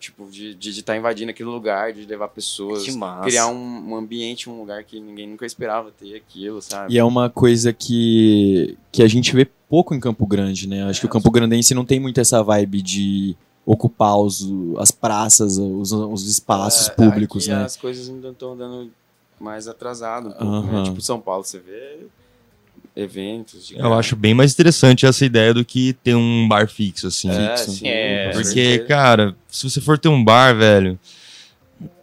Tipo, de estar de, estar invadindo aquele lugar, de levar pessoas, Que massa. criar um, um ambiente, um lugar que ninguém nunca esperava ter aquilo, sabe? E é uma coisa que, que a gente vê pouco em Campo Grande, né? Acho que o Campo Grandense não tem muito essa vibe de ocupar os, as praças, os, os espaços É, públicos, né? As coisas ainda estão dando mais atrasado um pouco, né? Tipo, São Paulo, você vê eventos. Eu acho bem mais interessante essa ideia do que ter um bar fixo, assim. é, fixo. sim, É, Porque, certeza. cara, se você for ter um bar, velho,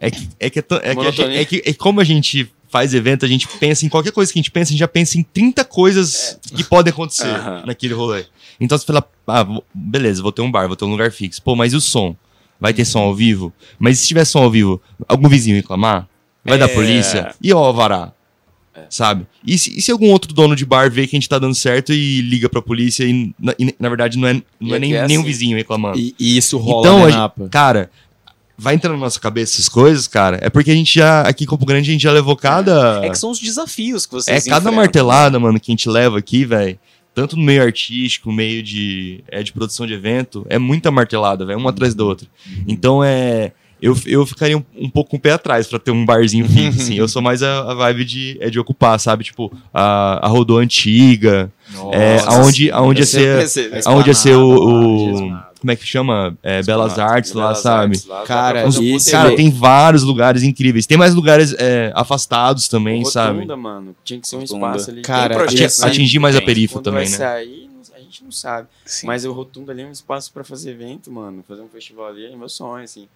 é que é, que é, tão- é, que é que é como a gente faz evento, a gente pensa em qualquer coisa que a gente pensa, a gente já pensa em 30 coisas que podem acontecer naquele rolê. Então você fala, ah, vou- beleza, vou ter um bar, vou ter um lugar fixo. Pô, mas e o som? Vai ter som ao vivo? Mas se tiver som ao vivo, algum vizinho reclamar? Vai É. dar polícia? E o alvará? Sabe? E se, e se algum outro dono de bar vê que a gente tá dando certo e liga pra polícia e, na, e, na verdade, não é, não é nem, é nem um assim. vizinho reclamando? E, e isso rola, Então, né, gente-? Cara, vai entrando na nossa cabeça essas coisas, cara, é porque a gente já, aqui em Campo Grande, a gente já levou cada. É que são os desafios que É, vocês cada enfrentam. martelada, mano, que a gente leva aqui, velho. Tanto no meio artístico, meio de, é, de produção de evento, é muita martelada, velho, uma atrás da outra. Então é. Eu, eu ficaria um, um pouco com o pé atrás pra ter um barzinho fixo, assim. Eu sou mais a, a vibe de, é de ocupar, sabe? Tipo, a, a Rodô Antiga, é, Nossa, aonde, aonde ia ser. pensei, né? Aonde ia ser o. o- como é que chama? É, Belas Artes lá, Belas sabe? Artes lá, Cara, um esse- puta Cara, tem vários lugares incríveis. Tem mais lugares é, afastados também, Rotunda, sabe? mano. Tinha que ser um Rotunda. espaço ali. Cara, tem projeto, esse- né? Atingir mais a Tem. perifa Quando também, vai né? sair, a gente não sabe. Sim. Mas o Rotunda ali é um espaço pra fazer evento, mano. Fazer um festival ali é meu sonho, assim.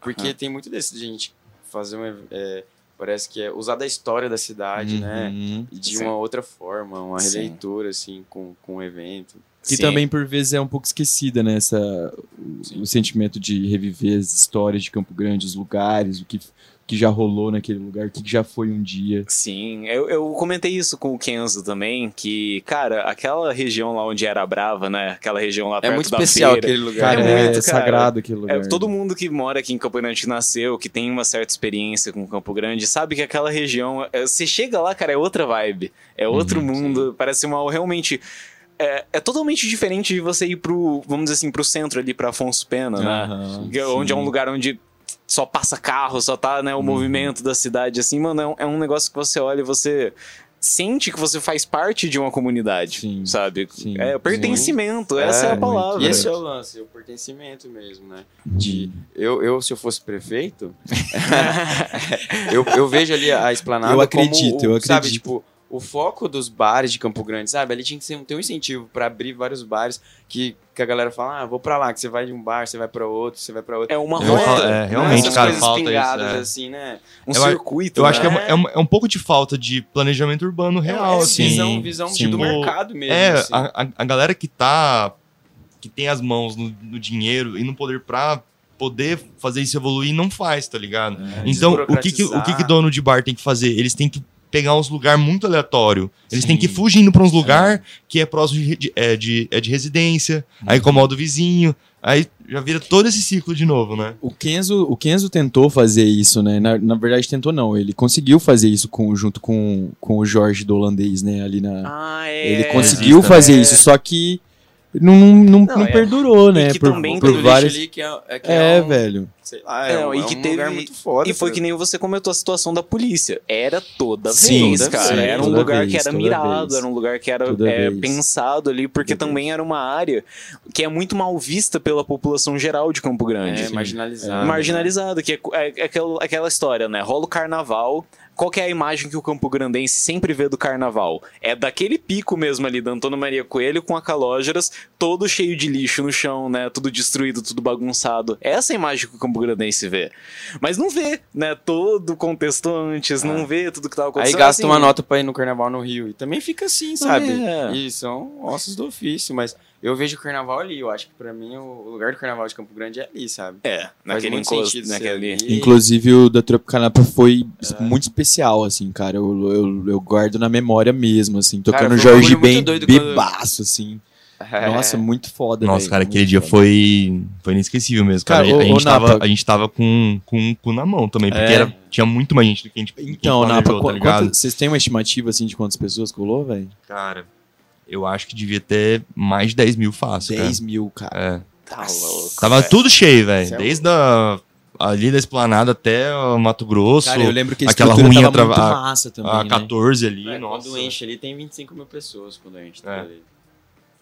Porque Aham. tem muito desse de gente fazer um. é, parece que é usar da história da cidade, né? Uhum. E de Sim. uma outra forma, uma Sim. releitura, assim, com, com o evento. Que Sim. também, por vezes, é um pouco esquecida, né? Essa, o, o sentimento de reviver as histórias de Campo Grande, os lugares, o que, que já rolou naquele lugar, o que já foi um dia. Sim, eu, eu comentei isso com o Kenzo também, que, cara, aquela região lá onde era Brava, né? Aquela região lá É perto muito da especial feira. aquele lugar. Cara, É é, muito, cara. sagrado aquele lugar. É, todo mundo que mora aqui em Campo Grande, que nasceu, que tem uma certa experiência com Campo Grande, sabe que aquela região. é, Você chega lá, cara, é outra vibe. É outro Uhum, mundo. Parece uma. Realmente. É, é totalmente diferente de você ir pro, vamos dizer assim, pro centro ali, pra Afonso Pena, né? É onde é um sim. lugar onde só passa carro, só tá, né, o movimento da cidade, assim, mano, é um, é um negócio que você olha e você sente que você faz parte de uma comunidade, Sim, sabe? sim. é pertencimento, essa é, a muito. palavra. E esse é o lance, o pertencimento mesmo, né? De, eu, eu, se eu fosse prefeito, eu, eu vejo ali a esplanada Eu acredito, como, o- eu Sabe, acredito. tipo, o foco dos bares de Campo Grande, sabe? Ali tinha que ser, um- ter um incentivo pra abrir vários bares que, que a galera fala, ah, vou pra lá, que você vai de um bar, você vai pra outro, você vai pra outro. É uma Eu rota, falo- é, realmente, Essas cara, falta isso, pingadas, é. assim, né? um Eu circuito. Eu né? acho que é, uma- é um, é um pouco de falta de planejamento urbano real, é, assim. visão, visão sim. do Tipo, mercado mesmo. É, assim. a, a- a galera que tá que tem as mãos no, no dinheiro e no poder pra poder fazer isso evoluir, não faz, tá ligado? É, Então, o que que, o que que dono de bar tem que fazer? Eles têm que pegar uns lugares muito aleatórios. Eles têm que ir Sim. fugindo pra uns lugares que é próximo de, de- é, de, é de residência, aí incomoda o vizinho, aí já vira todo esse ciclo de novo, né? O Kenzo, o Kenzo tentou fazer isso, né? Na, na verdade, tentou não. Ele conseguiu fazer isso com, junto com, com o Jorge do holandês, né? Ali na. Ah, é. ele conseguiu existe, fazer é. isso, só que não, não, não, é. perdurou, né? que por também por pelo várias. ali que é, é, que É, um- velho. Sei lá, é, Não, um, e é que um teve- lugar muito foda. E foi tá que nem você comentou a situação da polícia. Era toda Sim, vez, cara. vez, era um lugar vez, que era mirado, vez. era um lugar que era é, vez. pensado ali, porque Toda também era uma área que é muito mal vista pela população geral de Campo Grande. É, marginalizado. marginalizado, que é, é- é aquela, aquela história, né? Rola o carnaval. Qual é a imagem que o Campo Grandense sempre vê do carnaval? É daquele pico mesmo ali da Antônio Maria Coelho com a Calógeras, todo cheio de lixo no chão, né? Tudo destruído, tudo bagunçado. Essa é a imagem que o Campo Grandense vê. Mas não vê, né? Todo o contexto antes, não vê tudo que tava Aí acontecendo. gasta assim, uma nota pra ir no carnaval no Rio. E também fica assim, sabe? É. E são ossos do ofício, mas eu vejo o carnaval ali. Eu acho que pra mim o lugar do carnaval de Campo Grande é ali, sabe? É, naquele muito encosto, sentido naquele... ali. Inclusive, o da Tropicanapa foi muito especial, assim, cara. Eu, eu, eu guardo na memória mesmo, assim. Tocando um Jorge bem doido quando- bebaço, assim. É. Nossa, muito foda, Nossa, velho, cara, aquele dia foda. foi, foi inesquecível mesmo. Cara, Cara, a, ô- gente ô, tava, a gente tava com, com o cu na mão também, porque É. era, tinha muito mais gente do que a gente a gente Então, Napa, tá vocês têm uma estimativa, assim, de quantas pessoas colou, velho? Cara, eu acho que devia ter mais de 10 mil fácil, 10 mil, cara. cara. É. Tá louco. Tava velho. tudo cheio, velho. Céu. Desde a, ali da Esplanada até o Mato Grosso, Cara, eu lembro que a aquela ruinha tava trava- muito massa também, a né? 14 ali, É, nossa. Quando enche ali tem 25 mil pessoas quando enche. tá É. ali.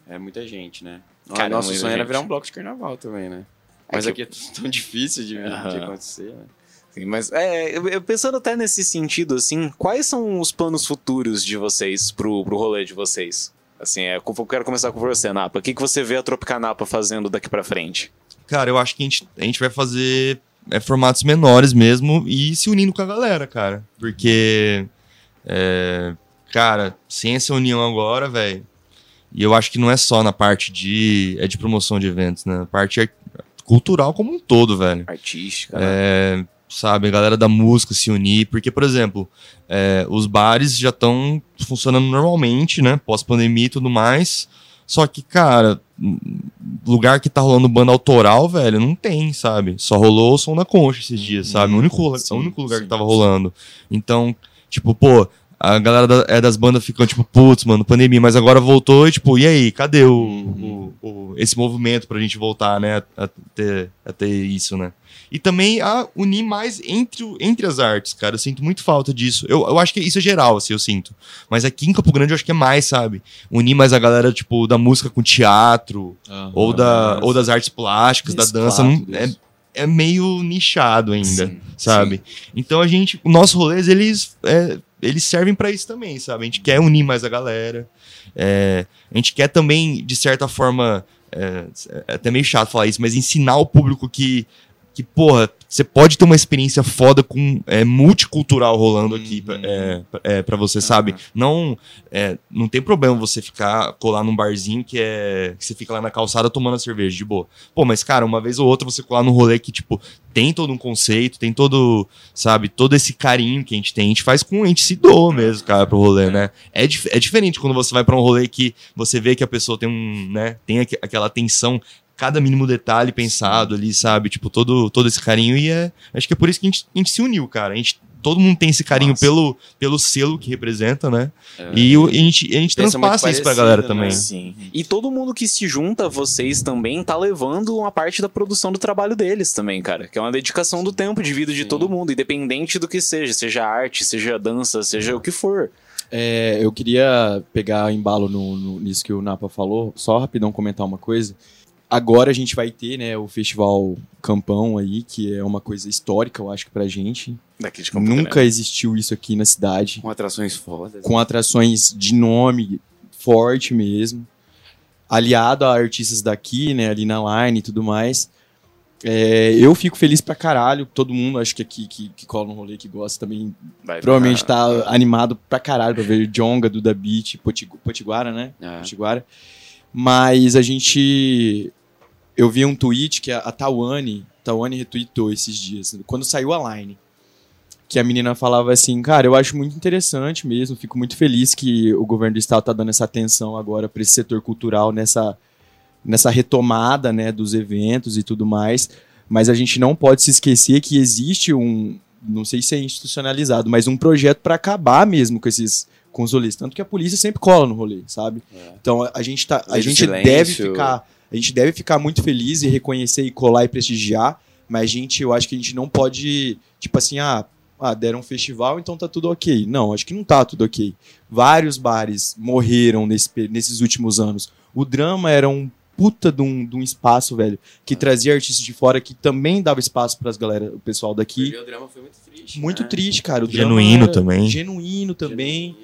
É muita gente, né? Cara, Nosso sonho era gente. virar um bloco de carnaval também, né? Mas que- aqui é tão difícil de, de Aham. acontecer, né? Sim, mas é, eu- eu pensando até nesse sentido, assim, quais são os planos futuros de vocês pro, pro rolê de vocês? Assim, é, eu quero começar com você, Napa. O que, que você vê a Tropicanapa fazendo daqui pra frente? Cara, eu acho que a gente, a gente vai fazer é, formatos menores mesmo e se unindo com a galera, cara. Porque, é, cara, sem essa união agora, velho. E eu acho que não é só na parte de, é de promoção de eventos, né? A parte ar- cultural como um todo, velho. Artística, né? Sabe, a galera da música se unir. Porque, por exemplo, é, os bares já estão funcionando normalmente, né? Pós-pandemia e tudo mais. Só que, cara, hum, lugar que tá rolando banda autoral, velho, não tem, sabe? Só rolou o som da concha esses dias, sabe? O único, sim, o único lugar sim, que tava rolando. Então, tipo, pô, a galera da- é, das bandas ficam, tipo, putz, mano, pandemia, mas agora voltou e, tipo, e aí, cadê o, Uhum. O- esse movimento pra gente voltar, né, a, a ter, a ter isso, né? E também a unir mais entre, entre as artes, cara. Eu sinto muito falta disso. Eu, eu acho que isso é geral, assim, eu sinto. Mas aqui em Campo Grande eu acho que é mais, sabe? Unir mais a galera, tipo, da música com teatro, Aham. ou, da, dança. ou das artes plásticas, da dança. Não, é, isso. é meio nichado ainda, Sim, sabe? Então a gente, os nossos rolês, eles, é, eles servem pra isso também, sabe? A gente quer unir mais a galera. É, a gente quer também, de certa forma, é, é até meio chato falar isso, mas ensinar o público que, que porra, você pode ter uma experiência foda com é, multicultural rolando aqui pra- Uhum. é, pra- é, pra você, sabe? Não, é, não tem problema você ficar, colar num barzinho que é. que você fica lá na calçada tomando a cerveja, de boa. Pô, mas, cara, uma vez ou outra você colar num rolê que, tipo, tem todo um conceito, tem todo, sabe, todo esse carinho que a gente tem. A gente faz com. A gente se doa mesmo, cara, pro rolê, né? É, dif- é diferente quando você vai pra um rolê que você vê que a pessoa tem um, né, tem aqu- aquela atenção, cada mínimo detalhe pensado ali, sabe? Tipo, todo, todo esse carinho. E é. Acho que é por isso que a gente, a gente se uniu, cara. A gente. Todo mundo tem esse carinho Nossa. pelo, pelo selo que representa, né? É. E o- a gente, a gente transpassa isso pra galera né? também. Sim. E todo mundo que se junta a vocês também tá levando uma parte da produção do trabalho deles também, cara. Que é uma dedicação do tempo de vida de Sim. todo mundo, independente do que seja, seja arte, seja dança, seja o que for. É, eu queria pegar embalo no, no- nisso que o Napa falou, só rapidão comentar uma coisa. Agora a gente vai ter, né, o Festival Campão aí, que é uma coisa histórica, eu acho que pra gente. Daqui de Campo Nunca Grande. existiu isso aqui na cidade, Com atrações fodas. com atrações de nome forte mesmo, aliado a artistas daqui, né, ali na line e tudo mais. É, eu fico feliz pra caralho, todo mundo, acho que aqui que, que cola no rolê, que gosta também, Vai provavelmente ficar- tá animado pra caralho pra ver Jonga, Duda Beat, Potiguara, né? É. Potiguara. Mas a gente. Eu vi um tweet que a, a Tawane, Tawane retweetou esses dias, quando saiu a line. Que a menina falava assim, cara, eu acho muito interessante mesmo, fico muito feliz que o governo do estado tá dando essa atenção agora para esse setor cultural nessa, nessa retomada, né, dos eventos e tudo mais. Mas a gente não pode se esquecer que existe um, não sei se é institucionalizado, mas um projeto para acabar mesmo com esses com os rolês. Tanto que a polícia sempre cola no rolê, sabe? É. Então a, gente tá, a gente deve ficar, a gente deve ficar muito feliz e reconhecer e colar e prestigiar, mas a gente, eu acho que a gente não pode, tipo assim, ah, ah, deram um festival, então tá tudo ok. Não, acho que não tá tudo ok. Vários bares morreram nesse, nesses últimos anos. O drama era um puta de um, de um espaço, velho, que trazia artistas de fora, que também dava espaço pras galera, o pessoal daqui. Porque o drama foi muito triste. Muito né? triste, cara. O Genuíno também. Genuíno também.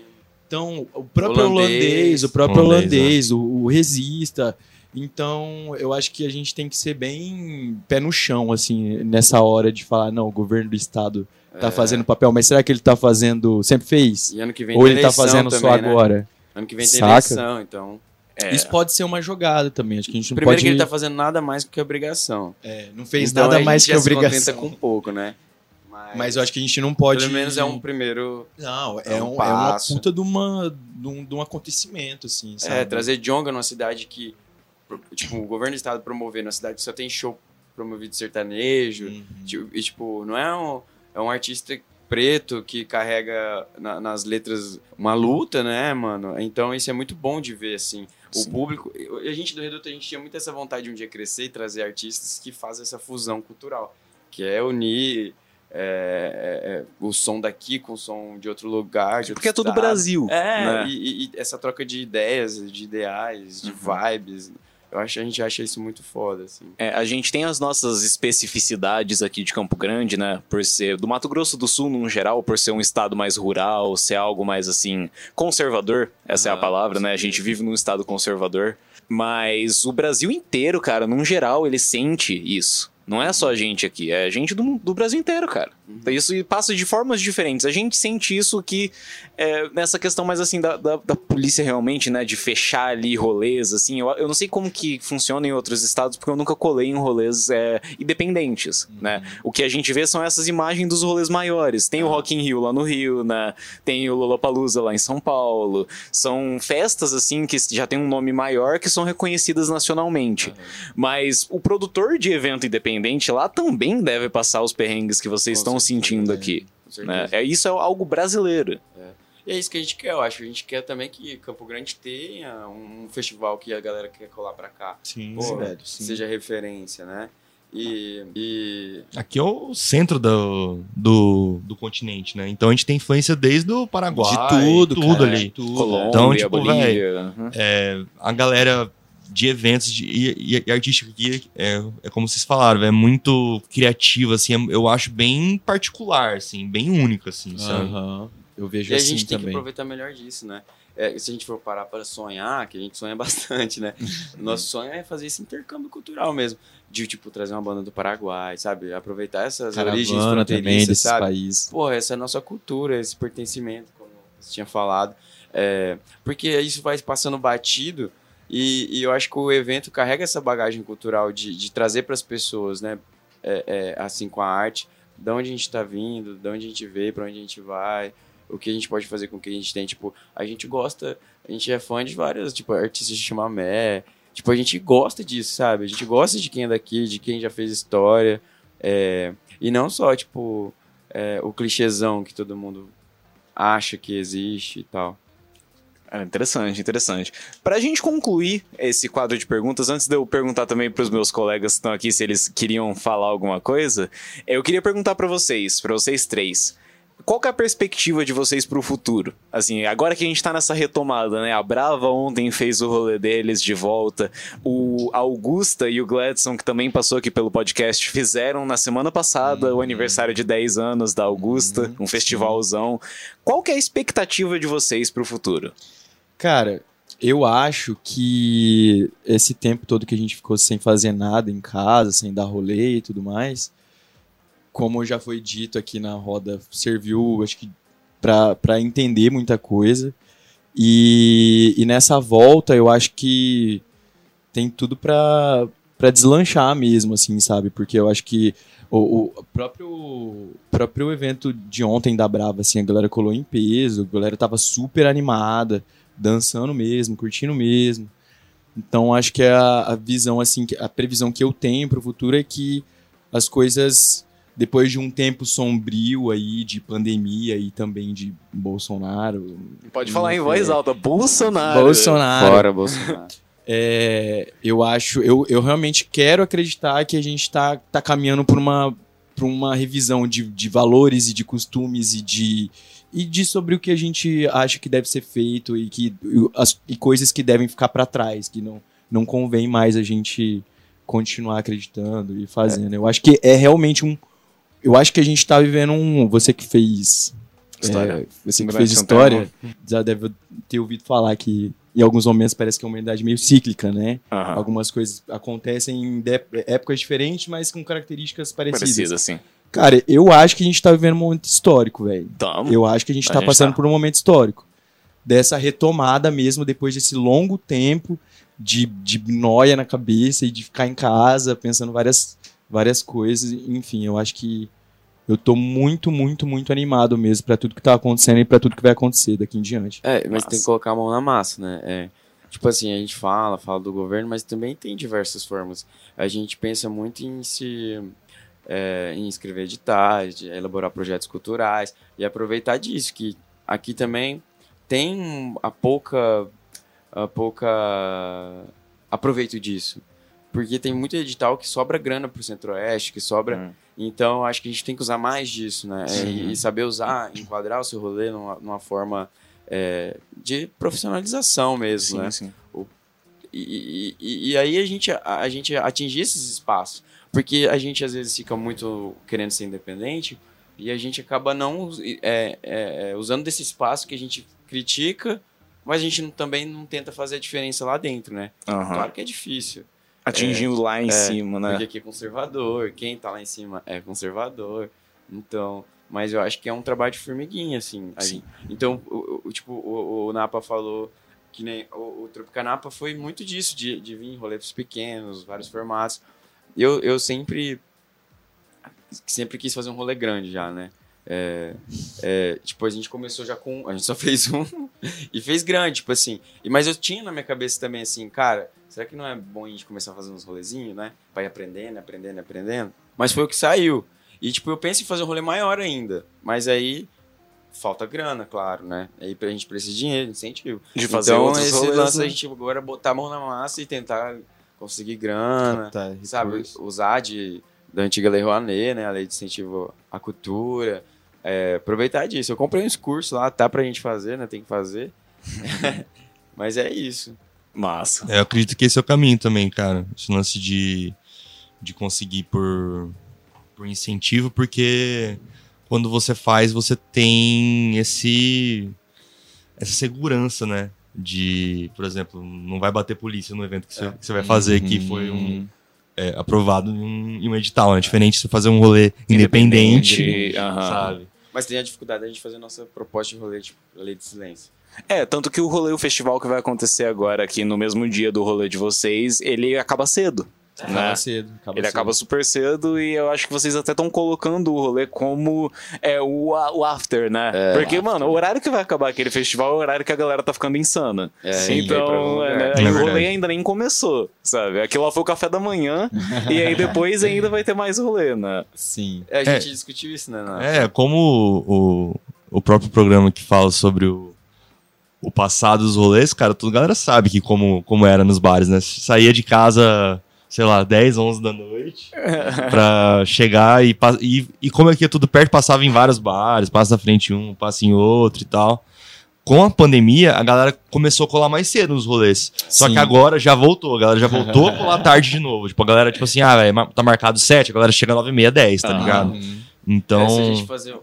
Então, o próprio Holandês. holandês, o próprio Holandês, holandês, o, o resista. Então, eu acho que a gente tem que ser bem pé no chão, assim, nessa hora de falar, não, o governo do estado tá É. fazendo papel, mas será que ele tá fazendo, sempre fez? E ano que vem Ou ele tá fazendo só também, né? agora? Ano que vem tem Saca? eleição, então. É, Isso pode ser uma jogada também, acho que a gente não Primeiro pode... que ele tá fazendo nada mais do que obrigação. é, não fez Então, nada mais que já se obrigação. com pouco, né? Mas, Mas eu acho que a gente não pode... pelo menos é um primeiro. Não, é, é um um, é uma puta de, uma, de, um, de um acontecimento, assim, sabe? É, trazer Jonga numa cidade que. Tipo, o governo do estado promover numa cidade só tem show promovido sertanejo. Uhum. Tipo, e, tipo, não é um, é um artista preto que carrega na- nas letras uma luta, né, mano? Então isso é muito bom de ver, assim. O Sim. público. A gente do Reduto, a gente tinha muito essa vontade de um dia crescer e trazer artistas que fazem essa fusão cultural, que é unir. é, é, é, o som daqui com o som de outro lugar. De outro porque é todo estado. Brasil. É, né? e, e- e essa troca de ideias, de ideais, de Uhum. vibes. Eu acho, a gente acha isso muito foda, assim. É, a gente tem as nossas especificidades aqui de Campo Grande, né? Por ser do Mato Grosso do Sul, num geral, por ser um estado mais rural, ser algo mais assim conservador. Essa é a Ah, palavra, né? A gente vive num estado conservador. Mas o Brasil inteiro, cara, num geral, ele sente isso. Não é só a gente aqui, é a gente do, do Brasil inteiro, cara. Uhum. Isso passa de formas diferentes. A gente sente isso que é, nessa questão mais assim da, da, da polícia realmente, né? De fechar ali rolês, assim. Eu, eu não sei como que funciona em outros estados, porque eu nunca colei em rolês é, independentes, né? O que a gente vê são essas imagens dos rolês maiores. Tem o Rock in Rio lá no Rio, né? Tem o Lollapalooza lá em São Paulo. São festas, assim, que já tem um nome maior, que são reconhecidas nacionalmente. Mas o produtor de evento independente lá também deve passar os perrengues que vocês Com estão certeza, sentindo né? aqui. Com Né? É, isso é algo brasileiro. E é isso que a gente quer, eu acho. A gente quer também que Campo Grande tenha um festival que a galera quer colar pra cá. Sim, Pô, velho. Sim. Seja referência, né? E, e Aqui é o centro do, do, do continente, né? Então a gente tem influência desde o Paraguai. de tudo, tudo cara, ali. Tudo. Colômbia, Então, tipo, Bolívia. uhum. É, a galera de eventos de, e, e, artística aqui é, é como vocês falaram, é muito criativa, assim, é- eu acho bem particular, assim, bem único, assim, sabe? Aham. Eu vejo E a assim gente tem que também. aproveitar melhor disso, né? É, se a gente for parar para sonhar, que a gente sonha bastante, né? Nosso sonho é fazer esse intercâmbio cultural mesmo. De, tipo, trazer uma banda do Paraguai, sabe? Aproveitar essas origens Caravana também fronteiriças, sabe? países. Porra, essa é a nossa cultura, esse pertencimento, como você tinha falado. É, porque isso vai passando batido e, e eu acho que o evento carrega essa bagagem cultural de, de trazer para as pessoas, né? É, é, assim, com a arte, de onde a gente está vindo, de onde a gente veio, para onde a gente vai, o que a gente pode fazer com o que a gente tem. Tipo, a gente gosta, a gente é fã de vários, tipo, artistas de chamamé. Tipo, a gente gosta disso, sabe? A gente gosta de quem é daqui, de quem já fez história. É, e não só, tipo, é, o clichêzão que todo mundo acha que existe e tal. É, interessante, interessante. Pra gente concluir esse quadro de perguntas, antes de eu perguntar também pros meus colegas que estão aqui se eles queriam falar alguma coisa, eu queria perguntar pra vocês, pra vocês três. Qual que é a perspectiva de vocês pro futuro? Assim, agora que a gente tá nessa retomada, né? A Brava ontem fez o rolê deles de volta. O a Augusta e o Gladson, que também passou aqui pelo podcast, fizeram na semana passada o aniversário de 10 anos da Augusta, um festivalzão. Qual que é a expectativa de vocês pro futuro? Cara, eu acho que esse tempo todo que a gente ficou sem fazer nada em casa, sem dar rolê e tudo mais, como já foi dito aqui na roda, serviu, acho que, pra entender muita coisa. E, e nessa volta, eu acho que tem tudo pra, pra deslanchar mesmo, assim, sabe? Porque eu acho que o, o próprio, próprio evento de ontem da Brava, assim, a galera colou em peso, a galera tava super animada, dançando mesmo, curtindo mesmo. Então acho que a, a visão, assim, a previsão que eu tenho pro futuro é que as coisas, depois de um tempo sombrio aí, de pandemia e também de Bolsonaro. Pode falar em voz alta. Bolsonaro. Bolsonaro. Fora Bolsonaro. É, eu acho, eu, eu realmente quero acreditar que a gente está tá caminhando por uma, por uma revisão de, de valores e de costumes e de, e de sobre o que a gente acha que deve ser feito e, que, as, e coisas que devem ficar para trás, que não, não convém mais a gente continuar acreditando e fazendo. Eu acho que é realmente um. Eu acho que a gente está vivendo um. Você que fez. História. é, você que fez história, já deve ter ouvido falar que em alguns momentos parece que é uma humanidade meio cíclica, né? Aham. Algumas coisas acontecem em épocas diferentes, mas com características parecidas. Parecido, assim. Cara, eu acho que a gente tá vivendo um momento histórico, velho. Tamo. Eu acho que a gente A tá gente passando tá. por um momento histórico. Dessa retomada mesmo, depois desse longo tempo de, de noia na cabeça e de ficar em casa pensando várias, várias coisas. Enfim, eu acho que eu tô muito, muito, muito animado mesmo pra tudo que tá acontecendo e pra tudo que vai acontecer daqui em diante. É, mas Massa. tem que colocar a mão na massa, né? É, tipo assim, a gente fala, fala do governo, mas também tem diversas formas. A gente pensa muito em se é, em escrever editais, elaborar projetos culturais e aproveitar disso, que aqui também tem a pouca, a pouca aproveito disso. Porque tem muito edital que sobra grana pro Centro-Oeste, que sobra Hum. então, acho que a gente tem que usar mais disso, né? É, Sim. E, saber usar, enquadrar o seu rolê numa, numa forma é, de profissionalização mesmo, Sim, né? sim. E, e- e aí a gente, a, a gente atingir esses espaços. Porque a gente às vezes fica muito querendo ser independente e a gente acaba não é, é, é, usando desse espaço que a gente critica, mas a gente não- também não tenta fazer a diferença lá dentro, né? Aham. Claro que é difícil. Atingindo lá em é, cima, né? Porque aqui é conservador, quem tá lá em cima é conservador. Então, mas eu acho que é um trabalho de formiguinha, assim. Sim. então, o, o- tipo, o, o Napa falou que nem o, o Tropicanapa foi muito disso, de, de vir em roletos pequenos, vários formatos. Eu, eu sempre sempre quis fazer um rolê grande já, né? É, é, tipo, a gente começou já com. A gente só fez um e fez grande, tipo assim. E, mas eu tinha na minha cabeça também assim, cara, será que não é bom a gente começar a fazer uns rolezinhos, né? Pra ir aprendendo, aprendendo, aprendendo. Mas foi o que saiu. E, tipo, eu penso em fazer um rolê maior ainda. Mas aí falta grana, claro, né? Aí a gente precisa de dinheiro, incentivo. De fazer então, esse rolês, lance né? a gente agora botar a mão na massa e tentar conseguir grana Tá, sabe, usar de, da antiga Lei Rouanet, né, a lei de incentivo à cultura, é, aproveitar disso. Eu comprei uns cursos lá, tá pra gente fazer, né, tem que fazer. Mas é isso. Massa. É, eu acredito que esse é o caminho também, cara. Esse lance de, de conseguir por, por incentivo, porque quando você faz, você tem esse essa segurança, né? De, por exemplo, não vai bater polícia no evento que você, que você vai fazer, que foi um, é, aprovado em um, em um edital, né? Diferente de você fazer um rolê independente, aham. sabe? Mas tem a dificuldade da gente fazer nossa proposta de rolê, tipo, lei de silêncio. É, tanto que o rolê, o festival que vai acontecer agora aqui no mesmo dia do rolê de vocês, ele acaba cedo. Acaba né? cedo. Acaba Ele cedo. acaba super cedo e eu acho que vocês até estão colocando o rolê como é, o, o after, né? É, Porque, o after. mano, o horário que vai acabar aquele festival é o horário que a galera tá ficando insana. É, Sim, Então, é, né, É o rolê ainda nem começou, sabe? Aquilo lá foi o café da manhã e aí depois ainda vai ter mais rolê, né? Sim. É, a É. gente discutiu isso, né? na- É, como o, o, o próprio programa que fala sobre o, o passado dos rolês, cara, toda a galera sabe que como, como era nos bares, né? Saía de casa, sei lá, 10, 11 da noite pra chegar e, e, e como aqui é tudo perto, passava em vários bares, passa na frente um, passa em outro e tal. Com a pandemia, a galera começou a colar mais cedo nos rolês. Só Sim. que agora já voltou, a galera já voltou a colar tarde de novo. Tipo, a galera, tipo assim, ah, velho, tá marcado 7, a galera chega 9 e meia, 10, tá Ah. ligado? Uhum. Então. É, se a gente fazer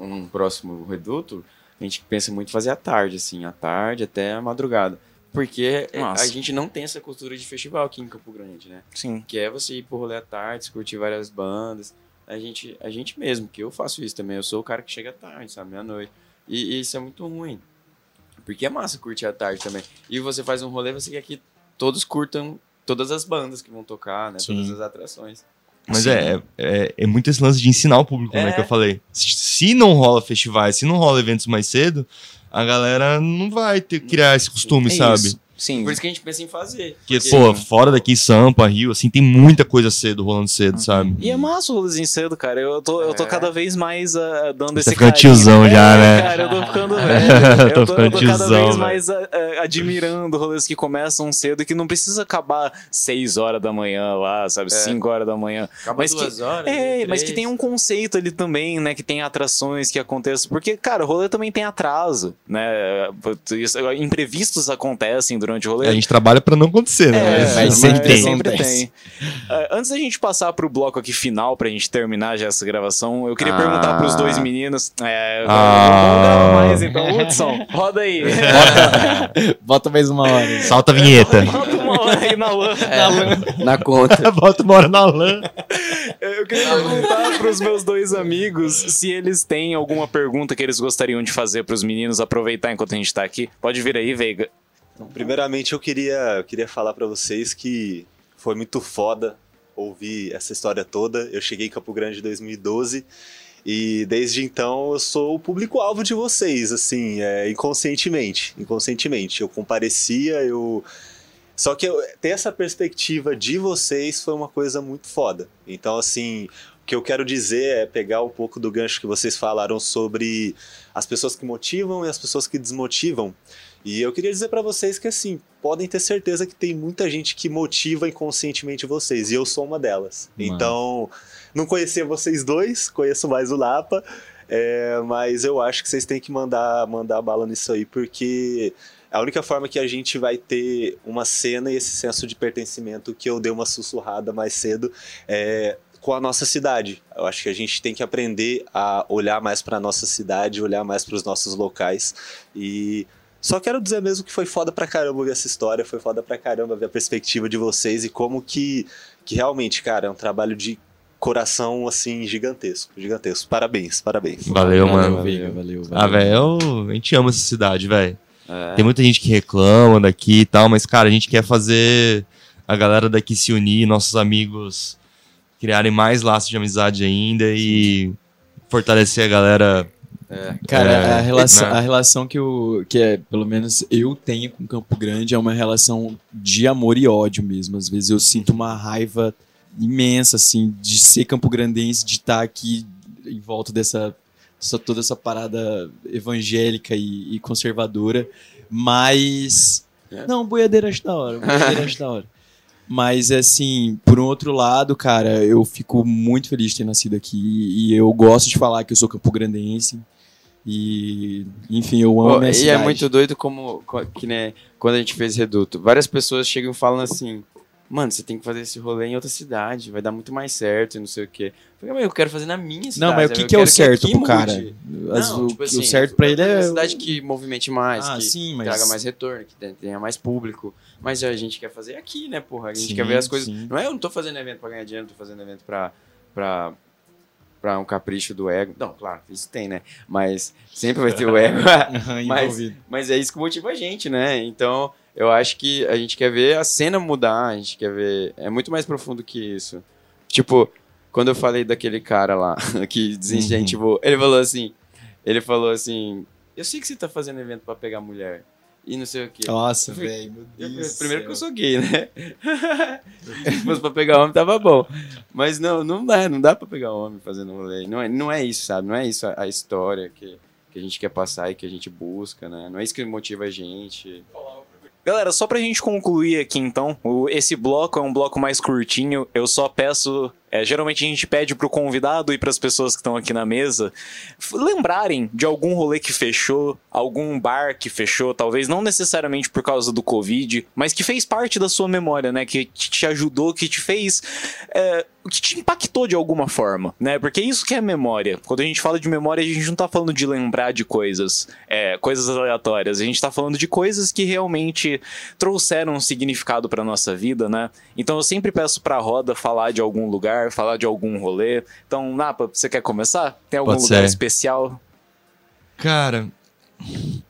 um, um próximo reduto, a gente pensa muito em fazer à tarde, assim, à tarde até a madrugada. Porque é, Nossa. a gente não tem essa cultura de festival aqui em Campo Grande, né? Sim. Que é você ir pro rolê à tarde, curtir várias bandas. A gente, a gente mesmo, que eu faço isso também. Eu sou o cara que chega tarde, sabe? Meia-noite. E, e isso é muito ruim. Porque é massa curtir à tarde também. E você faz um rolê, você quer que todos curtam todas as bandas que vão tocar, né? Sim. Todas as atrações. Mas Sim. é, é, é muito esse lance de ensinar o público, né? É. Que eu falei. Se não rola festivais, se não rola eventos mais cedo, a galera não vai ter que criar esse costume, É sabe? isso. Sim. Por isso que a gente pensa em fazer. Porque, Porque- pô, fora daqui, Sampa, Rio, assim, tem muita coisa cedo, rolando cedo, sabe? E é massa o rolezinho cedo, cara. Eu tô, eu tô É. cada vez mais ah, dando Você esse ficando carinho. tiozão É, já, né? Cara, eu tô ficando velho. Tô Eu tô, eu tô cada tiozão, vez velho. mais ah, admirando rolês que começam cedo e que não precisa acabar 6 horas da manhã lá, sabe? 5 horas da manhã. Acaba Mas que- duas horas. É, né, mas que três. tem um conceito ali também, né? Que tem atrações que aconteçam. Porque, cara, o rolê também tem atraso, né? Imprevistos acontecem durante o rolê. A gente trabalha pra não acontecer, né? É, mas, mas sempre tem. sempre tem. Ah, antes da gente passar pro bloco aqui final, pra gente terminar já essa gravação, eu queria Ah. perguntar pros dois meninos. É, Ah. Mais então. Hudson, roda aí. Bota mais uma hora. Salta a vinheta. Roda uma hora aí na lã. Na lã. Na conta. Bota uma hora na lã. Eu queria perguntar pros meus dois amigos se eles têm alguma pergunta que eles gostariam de fazer pros meninos, aproveitar enquanto a gente tá aqui. Pode vir aí, Veiga. Primeiramente, eu queria, eu queria falar pra vocês que foi muito foda ouvir essa história toda. Eu cheguei em Campo Grande em 2012 e desde então eu sou o público-alvo de vocês, assim, é, inconscientemente. Inconscientemente. Eu comparecia, eu. Só que eu, ter essa perspectiva de vocês foi uma coisa muito foda. Então, assim, o que eu quero dizer é pegar um pouco do gancho que vocês falaram sobre as pessoas que motivam e as pessoas que desmotivam. E eu queria dizer pra vocês que assim, podem ter certeza que tem muita gente que motiva inconscientemente vocês, e eu sou uma delas. Mano. Então, não conhecia vocês dois, conheço mais o Lapa, é, mas eu acho que vocês têm que mandar mandar bala nisso aí, porque a única forma que a gente vai ter uma cena e esse senso de pertencimento que eu dei uma sussurrada mais cedo é com a nossa cidade. Eu acho que a gente tem que aprender a olhar mais para nossa cidade, olhar mais para os nossos locais e só quero dizer mesmo que foi foda pra caramba ver essa história, foi foda pra caramba ver a perspectiva de vocês e como que, que realmente, cara, é um trabalho de coração, assim, gigantesco, gigantesco. Parabéns, parabéns. Valeu, mano. Valeu, valeu, valeu. Ah, velho, a gente ama essa cidade, velho. É. Tem muita gente que reclama daqui e tal, mas, cara, a gente quer fazer a galera daqui se unir, nossos amigos criarem mais laços de amizade ainda e fortalecer a galera. Cara, É, a, relação, né? a relação que, eu, que é, pelo menos eu tenho com Campo Grande é uma relação de amor e ódio mesmo. Às vezes eu sinto uma raiva imensa, assim, de ser campograndense, de estar aqui em volta dessa, dessa- toda essa parada evangélica e, e conservadora. Mas. É. Não, boiadeira acho da hora. Boiadeira acho da hora. Mas, assim, por um outro lado, cara, eu fico muito feliz de ter nascido aqui. E eu gosto de falar que eu sou campograndense. E, enfim, eu amo minha e cidade. é muito doido como co- que né, quando a gente fez Reduto, várias pessoas chegam e falam assim: "Mano, você tem que fazer esse rolê em outra cidade, vai dar muito mais certo e não sei o quê". Eu falei, "Mas eu quero fazer na minha cidade". Não, mas o que, que é o certo pro cara? mude". As- Não, o, tipo o assim, certo pra ele uma é. cidade que movimente mais, Ah, que sim, mas. traga mais retorno, que tenha- tenha mais público. Mas a gente quer fazer aqui, né, porra? A gente Sim, quer ver as coisas. sim. Não é eu não tô fazendo evento pra ganhar dinheiro, não tô fazendo evento pra, pra, pra um capricho do ego. Não, claro, isso tem, né? Mas sempre vai ter o ego. Mas-. Mas é isso que motiva a gente, né? Então, eu acho que a gente quer ver a cena mudar, a gente quer ver. É muito mais profundo que isso. Tipo, quando eu falei daquele cara lá que desincentivou, ele falou assim: ele falou assim, eu sei que você tá fazendo evento pra pegar mulher. E não sei o quê. Nossa, velho. meu Eu- Deus primeiro que eu céu. sou gay, né? Se fosse pra pegar homem, tava bom. Mas não, não dá, não dá pra pegar homem fazendo rolê. Não é, não é isso, sabe? Não é isso a, a história que, que a gente quer passar e que a gente busca, né? Não é isso que motiva a gente. Galera, só pra gente concluir aqui então, o- esse bloco é um bloco mais curtinho. Eu só peço. É, geralmente a gente pede pro convidado e pras pessoas que estão aqui na mesa lembrarem de algum rolê que fechou, algum bar que fechou, talvez não necessariamente por causa do Covid, mas que fez parte da sua memória, né? Que te ajudou, que te fez. é, que te impactou de alguma forma, né? Porque isso que é memória. Quando a gente fala de memória, a gente não tá falando de lembrar de coisas, é, coisas aleatórias. A gente tá falando de coisas que realmente trouxeram um significado pra nossa vida, né? Então eu sempre peço pra roda falar de algum lugar, falar de algum rolê. Então, Napa, você quer começar? Tem algum Pode lugar ser. especial? Cara,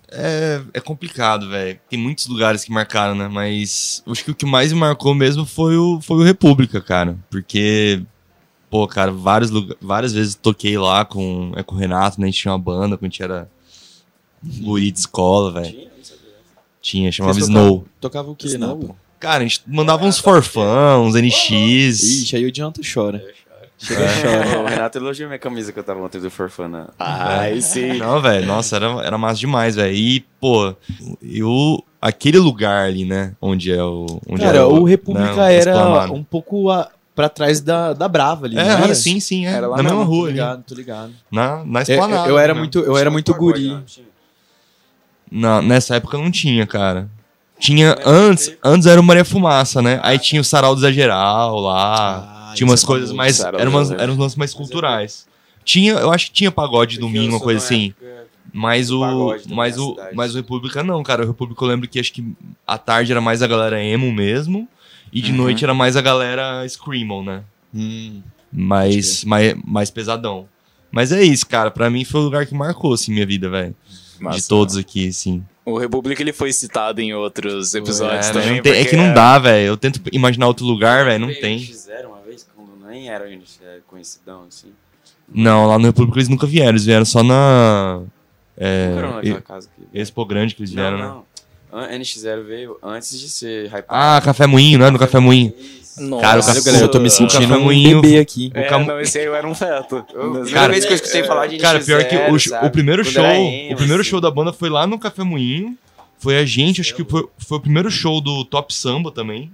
É, é complicado, velho. Tem muitos lugares que marcaram, né? Mas acho que o que mais me marcou mesmo foi o, foi o República, cara. Porque, pô, cara, vários lugar, várias vezes toquei lá com, é, com o Renato, né? A gente tinha uma banda quando a gente era guri de escola, velho. Tinha, não sabia. Tinha, chamava Vocês Snow. Tocava o quê, Snow? Napa? Cara, a gente mandava uns forfã, uns NX. Ixi, aí o Dianta chora. Chega É. chora. O Renato elogiou minha camisa que eu tava ontem do Forfana. Ai, sim. Não, velho, nossa, era, era massa demais, velho. E, pô, eu. Aquele lugar ali, né? Onde é o. Onde Cara, é o República né, era um pouco a, pra trás da, da Brava ali, É, né? era, Era? sim, sim, é. Era lá na mesma mesmo, rua Tô ali. ligado, tô ligado. Na, na Eu, esplanada. eu- eu era né? muito, eu era muito guri. Na, nessa época não tinha, cara. Tinha antes, antes era o Maria Fumaça, né? Aí tinha o Sarau do Zageral lá. Ah, tinha umas é coisas mais. Eram, umas, eram uns lances mais culturais. Tinha, eu acho que tinha pagode domingo, uma coisa assim. Mas o, mas, o, mas o República não, cara. O República eu lembro que acho que à tarde era mais a galera emo mesmo. E de Uhum. noite era mais a galera Screamo, né? Hum, Mais, mais, mais pesadão. Mas é isso, cara. Pra mim foi o lugar que marcou, assim, minha vida, velho. De todos aqui, assim. O República ele foi citado em outros episódios É, também. não tem- é que não dá, velho. Eu tento imaginar outro lugar, velho. Não tem. X0 uma vez, quando nem era NX conhecidão, assim. Não, lá no República eles nunca vieram. Eles vieram só na. É, Não naquela e- casa que... Expo Grande que eles vieram, não, né? não. An- NX0 veio antes de ser hypado. Ah, Café Moinho, né? No Café Moinho. Isso. Nossa. Cara, o café- eu tô me o sentindo café um bebê aqui. É, o Cam- não, esse aí eu era um feto. Eu- Cara, vez que eu escutei falar de NX0, Cara, pior que o, o primeiro show. o primeiro assim. show da banda foi lá no Café Moinho. Foi a gente, acho que foi, foi o primeiro show do Top Samba também.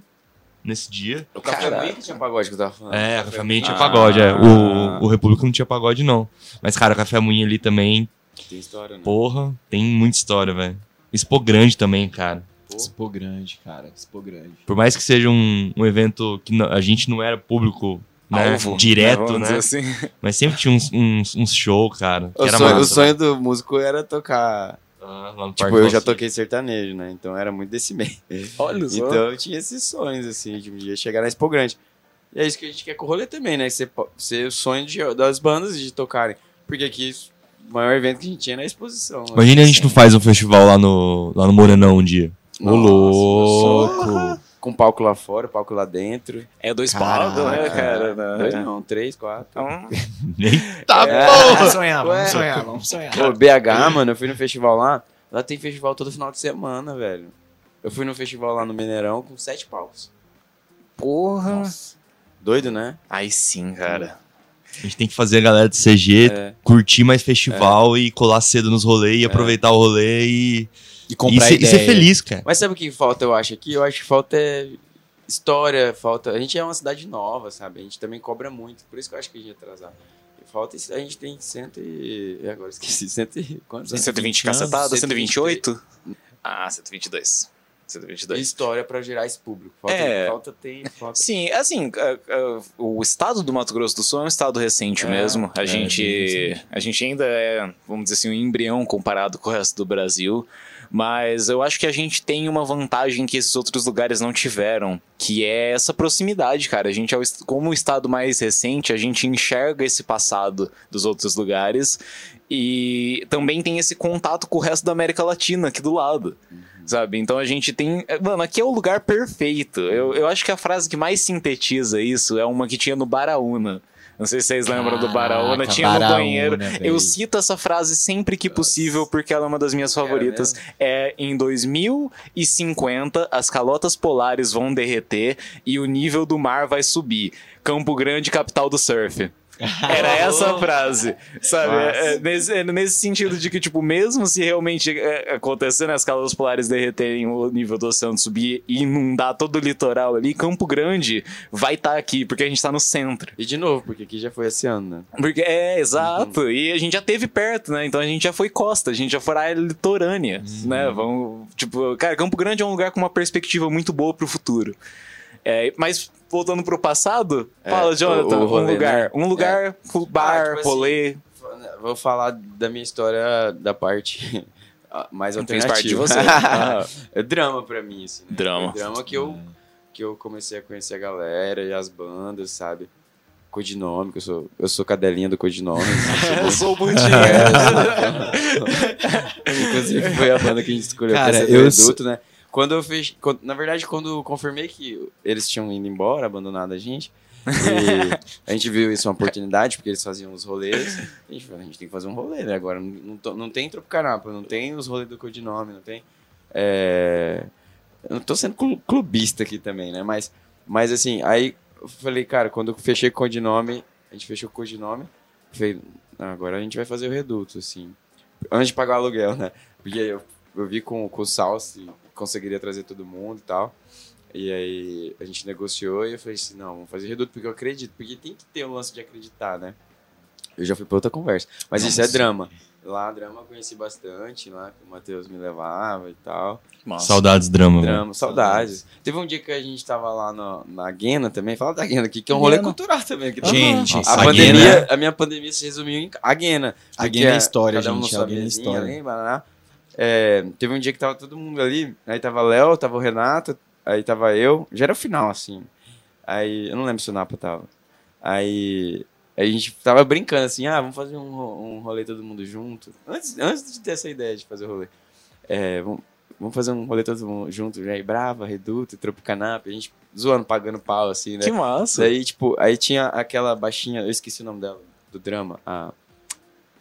Nesse dia. O Café. Moinho que tinha pagode que eu tava falando. É, a Café Moinho tinha Ah. pagode, é. O, o República não tinha pagode, não. Mas, cara, o Café Moinho ali também, Tem história, né? porra, tem muita história, velho. Expo Grande também, cara. Expo grande, cara. Expo grande. Por mais que seja um, um evento que não- a gente não era público né, Alvo, direto, vamos né? assim. Mas sempre tinha uns, uns, uns show, cara. Que O era sonho, o massa, sonho do músico era tocar. Ah, lá no Tipo, eu já toquei sertanejo, né? Então era muito desse meio. Olha só. Então eu tinha esses sonhos, assim, de um dia chegar na Expo Grande. E é isso que a gente quer com o rolê também, né? Ser, ser o sonho de- das bandas de tocarem. Porque aqui o maior evento que a gente tinha era a exposição. né? Imagina a gente não faz um festival lá no, lá no Morenão um dia. Ô, louco. Com palco lá fora, palco lá dentro. É dois palcos, né, cara? Dois Né? não, três, quatro. Tá É. porra! sonhar, Ué. sonhar, vamos sonhar. Pô, BH, mano, eu fui no festival lá. Lá tem festival todo final de semana, velho. Eu fui no festival lá no Mineirão com sete palcos. porra. Doido, né? Aí sim, cara. A gente tem que fazer a galera de CG É. curtir mais festival e colar cedo nos rolês e aproveitar o rolê e, E e, comprar ser, e ser ideia. feliz, cara. Mas sabe o que falta, eu acho, aqui? Eu acho que falta é história, falta... A gente é uma cidade nova, sabe? A gente também cobra muito, por isso que eu acho que a gente é atrasado. Falta... isso- A gente tem cento e... e Agora esqueci, cento e... Quantos anos? 120 anos, cacetada, 123. 128? Ah, 122. E 122. história pra gerar esse público. Falta, É. falta tempo, falta... Sim, assim, a- a- o estado do Mato Grosso do Sul é um estado recente É, mesmo. A é, gente, a gente ainda é, vamos dizer assim, um embrião comparado com o resto do Brasil. Mas eu acho que a gente tem uma vantagem que esses outros lugares não tiveram, que é essa proximidade, cara. A gente, é como o estado mais recente, a gente enxerga esse passado dos outros lugares e também tem esse contato com o resto da América Latina aqui do lado. Sabe? Então a gente tem. Mano, aqui é o lugar perfeito. Eu, eu acho que a frase que mais sintetiza isso é uma que tinha no Baraúna. Não sei se vocês lembram do Baraúna. Caraca, Tinha no Baraúna, banheiro. velho. Eu cito essa frase sempre que possível, porque ela é uma das minhas Era favoritas. É em 2050, as calotas polares vão derreter e o nível do mar vai subir. Campo Grande, capital do surf. Era essa a frase, sabe? Nossa. É, nesse, é nesse sentido de que, tipo, mesmo se realmente é, acontecer né, as calotas polares derreterem o nível do oceano subir e inundar todo o litoral ali, Campo Grande vai estar aqui, porque a gente tá no centro. E de novo, porque aqui já foi esse ano, né? Porque, é, exato. E a gente já teve perto, né? Então a gente já foi costa, a gente já foi área litorânea, né? Vamos, tipo, cara, Campo Grande é um lugar com uma perspectiva muito boa pro futuro. É, mas voltando pro passado, É, fala, Jonathan, o- o rolê, um lugar, né? um lugar, bar, Ah, tipo assim, rolê. Vou falar da minha história da parte mais Não fez alternativa. parte de você. Ah, é drama pra mim, assim. Né? Drama. Foi drama que eu, que eu comecei a conhecer a galera e as bandas, sabe? codinome, que eu sou, eu sou cadelinha do codinome. Eu sou o Bundinho. Inclusive foi a banda que a gente escolheu Cara, pra ser do eu Reduto, né? Quando eu fiz. quando- na verdade, quando eu confirmei que eles tinham ido embora, abandonado a gente, e a gente viu isso uma oportunidade, porque eles faziam os rolês. A gente falou, a gente tem que fazer um rolê, né? Agora não, não, não tem Tropicanapa, não tem os rolês do codinome, não tem. É... Eu não tô sendo clu- clubista aqui também, né? Mas, mas assim, aí eu falei, cara, quando eu fechei com o codinome, a gente fechou com o codinome, falei, "Ah, agora a gente vai fazer o reduto, assim. Antes de pagar o aluguel, né? Porque eu, eu vi com, com o Sal se conseguiria trazer todo mundo e tal. E aí a gente negociou e eu falei assim, não, vamos fazer reduto porque eu acredito. Porque tem que ter o lance de acreditar, né? Eu já fui pra outra conversa. Mas isso é drama. Lá, drama eu conheci bastante, lá que o Matheus me levava e tal. Nossa. Saudades drama, velho. Drama, saudades. Teve um dia que a gente tava lá no- na Guena também, fala da Guena aqui, que é um rolê Guena. cultural também. Que Gente, a, a pandemia, Guena- a minha pandemia se resumiu em a Guena. A Guena é história, cada um gente, sua a Guena é história. ali. É, teve um dia que tava todo mundo ali, aí tava Léo, tava o Renato, aí tava eu, já era o final, assim. Aí, eu não lembro se o Napa tava. Aí, aí a gente tava brincando assim, ah, vamos fazer um, um rolê todo mundo junto. Antes, antes de ter essa ideia de fazer rolê. É, vamos, vamos fazer um rolê todo mundo junto, já aí Brava, Reduto, Tropicanap, a gente zoando, pagando pau, assim, né? Que massa. Daí, tipo, aí tinha aquela baixinha, eu esqueci o nome dela, do drama, a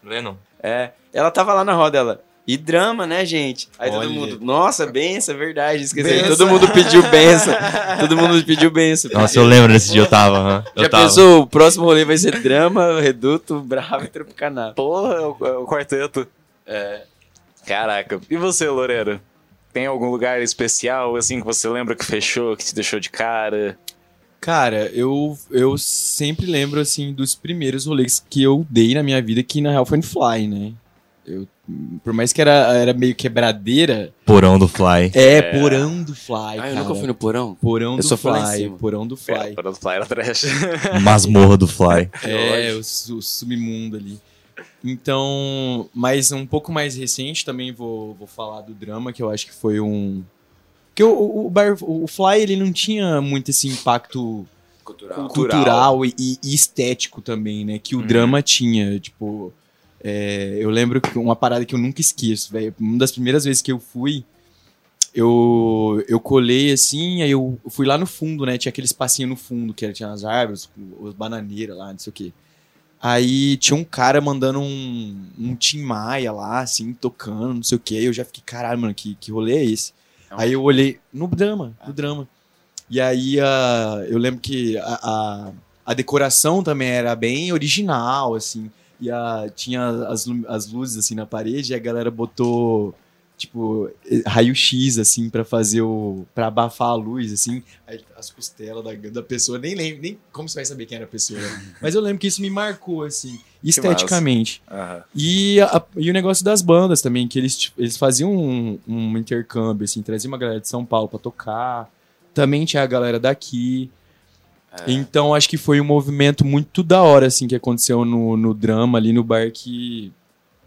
Lennon? é, ela tava lá na roda, ela. E drama, né, gente? Aí Olha. todo mundo, nossa, benção, é verdade, esqueci. Benção. Todo mundo pediu benção. todo mundo pediu benção. Nossa, eu lembro desse dia, eu tava. Eu Já tava. pensou, o próximo rolê vai ser drama, reduto, bravo e tropicaná. Porra, é o, é o quarteto. É, Caraca. E você, Loureiro? Tem algum lugar especial, assim, que você lembra que fechou, que te deixou de cara? Cara, eu, eu sempre lembro, assim, dos primeiros rolês que eu dei na minha vida, que na real foi no Fly, né? Eu, por mais que era, era meio quebradeira, Porão do Fly. é, porão do Fly, ah, cara. eu nunca fui no porão? Porão Eu do Fly, porão do É, Fly. para do Fly era trash. Masmorra do Fly. É, o, su- o submundo ali. Então, mas um pouco mais recente também vou, vou falar do drama, que eu acho que foi um. Porque o, o, o bar, o Fly ele não tinha muito esse impacto Cultural. cultural, e, e estético também, né? Que o Uhum. drama tinha. Tipo, é, eu lembro que uma parada que eu nunca esqueço, velho. Uma das primeiras vezes que eu fui, eu, eu colei assim, aí eu fui lá no fundo, né? Tinha aquele espacinho no fundo, que tinha as árvores, as bananeiras lá, não sei o quê. Aí tinha um cara mandando um, um Tim Maia lá, assim, tocando, não sei o quê. Eu já fiquei, caralho, mano, que, que rolê é esse? Aí eu olhei no drama, no drama. E aí ah, eu lembro que a, a, a decoração também era bem original, assim. E a, tinha as, as luzes assim na parede e a galera botou tipo raio-x assim pra fazer o para abafar a luz assim, Aí, as costelas da, da pessoa, nem lembro, nem como você vai saber quem era a pessoa. né? Mas eu lembro que isso me marcou assim, esteticamente. Aham. E, a- e o negócio das bandas também, que eles, tipo, eles faziam um, um intercâmbio, assim, traziam uma galera de São Paulo pra tocar. Também tinha a galera daqui. Então acho que foi um movimento muito da hora, assim, que aconteceu no, no drama ali no bar que,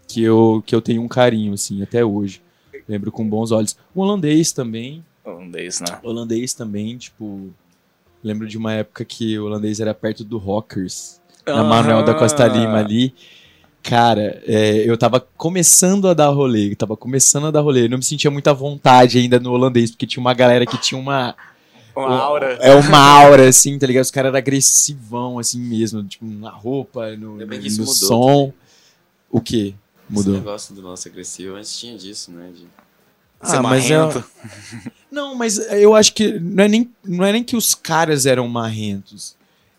que, eu, que eu tenho um carinho, assim, até hoje. Lembro com bons olhos. O holandês também. Holandês, né? Holandês também, tipo. Lembro de uma época que o holandês era perto do Rockers na Manuel da Costa Lima ali. Cara, é, eu tava começando a dar rolê, eu tava começando a dar rolê. Eu não me sentia muita vontade ainda no holandês, porque tinha uma galera que tinha uma. Uma aura. É uma aura, assim, tá ligado? Os caras eram agressivão, assim mesmo, tipo, na roupa, no, no, que mudou som. O quê? Esse Mudou. negócio do nosso agressivo, antes tinha disso, né? De... Ser Ah, mas é-. Não, mas eu acho que não é nem, não é nem que os caras eram marrentos.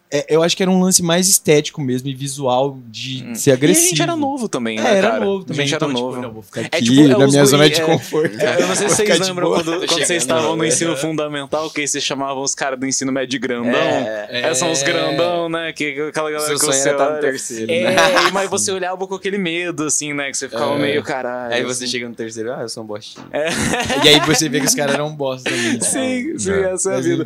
É, eu acho que era um lance mais estético mesmo e visual de Hum. ser agressivo. E a gente era novo também, É, né, era cara? novo também. A gente era então, novo. Tipo, não, vou ficar É aqui tipo, é na os minha zona de é- conforto. É, eu não sei se vocês de lembram boa. quando, quando vocês estavam no né? ensino fundamental, que aí vocês chamavam os caras do ensino médio grandão. É, É, são os grandão, né? Que, que aquela galera seu que você era estar no olha- terceiro, É, né? mas você olhava com aquele medo, assim, né? Que você ficava É. meio caralho. Aí você chega no terceiro, ah, eu sou um bostinho. E aí você vê que os caras eram bosta também. Sim, sim, É. essa é a vida.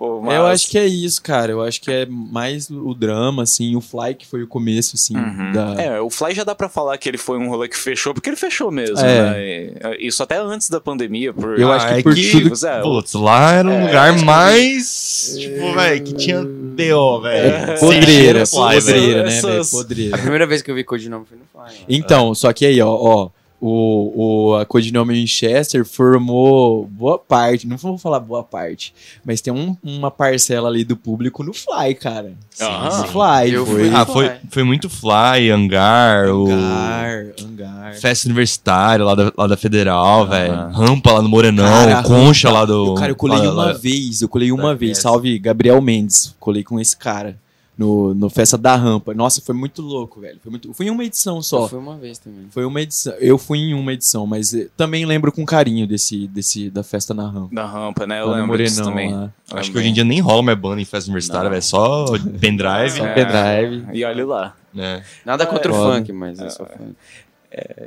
Pô, Eu acho que é isso, cara. Eu acho que é mais o drama, assim. O Fly que foi o começo, assim, Uhum. da... É, o Fly já dá pra falar que ele foi um rolê que fechou, porque ele fechou mesmo, É. né? Isso até antes da pandemia. Por... Eu acho que é por que, tudo- é, Putz, lá era um É, lugar acho que- mais. Tipo, velho, que tinha BO, velho. É. Podreira, velho. podreira, né, velho? A Podreira. primeira vez que eu vi codinome foi no Fly. Então, só que aí, ó, ó o, o, a Codinome Winchester formou boa parte, não vou falar boa parte, mas tem um- uma parcela ali do público no Fly, cara. Aham. No Fly, Eu foi. fui- Ah, foi, foi muito Fly, Hangar, Hangar, hangar. o Festa Universitária lá da, lá da Federal, velho. Aham. Rampa lá no Morenão, Cara, Concha Rampa. lá do. Cara, eu colei lá- uma lá- vez, eu colei uma da vez. Salve Gabriel Mendes, colei com esse cara no, no Festa da Rampa. Nossa, foi muito louco, velho. Foi muito, fui em uma edição só. Fui uma vez também. Foi uma edição. Eu fui em uma edição, mas eh, também lembro com carinho desse, desse da festa na rampa. Da rampa, né? Eu Lá lembro disso Morenão, também. lá. Acho que hoje em dia nem rola mais banda em festa universitária, velho. Só pendrive, Só É. pendrive. E olha lá. né? Nada contra o Foda. funk, mas é só funk.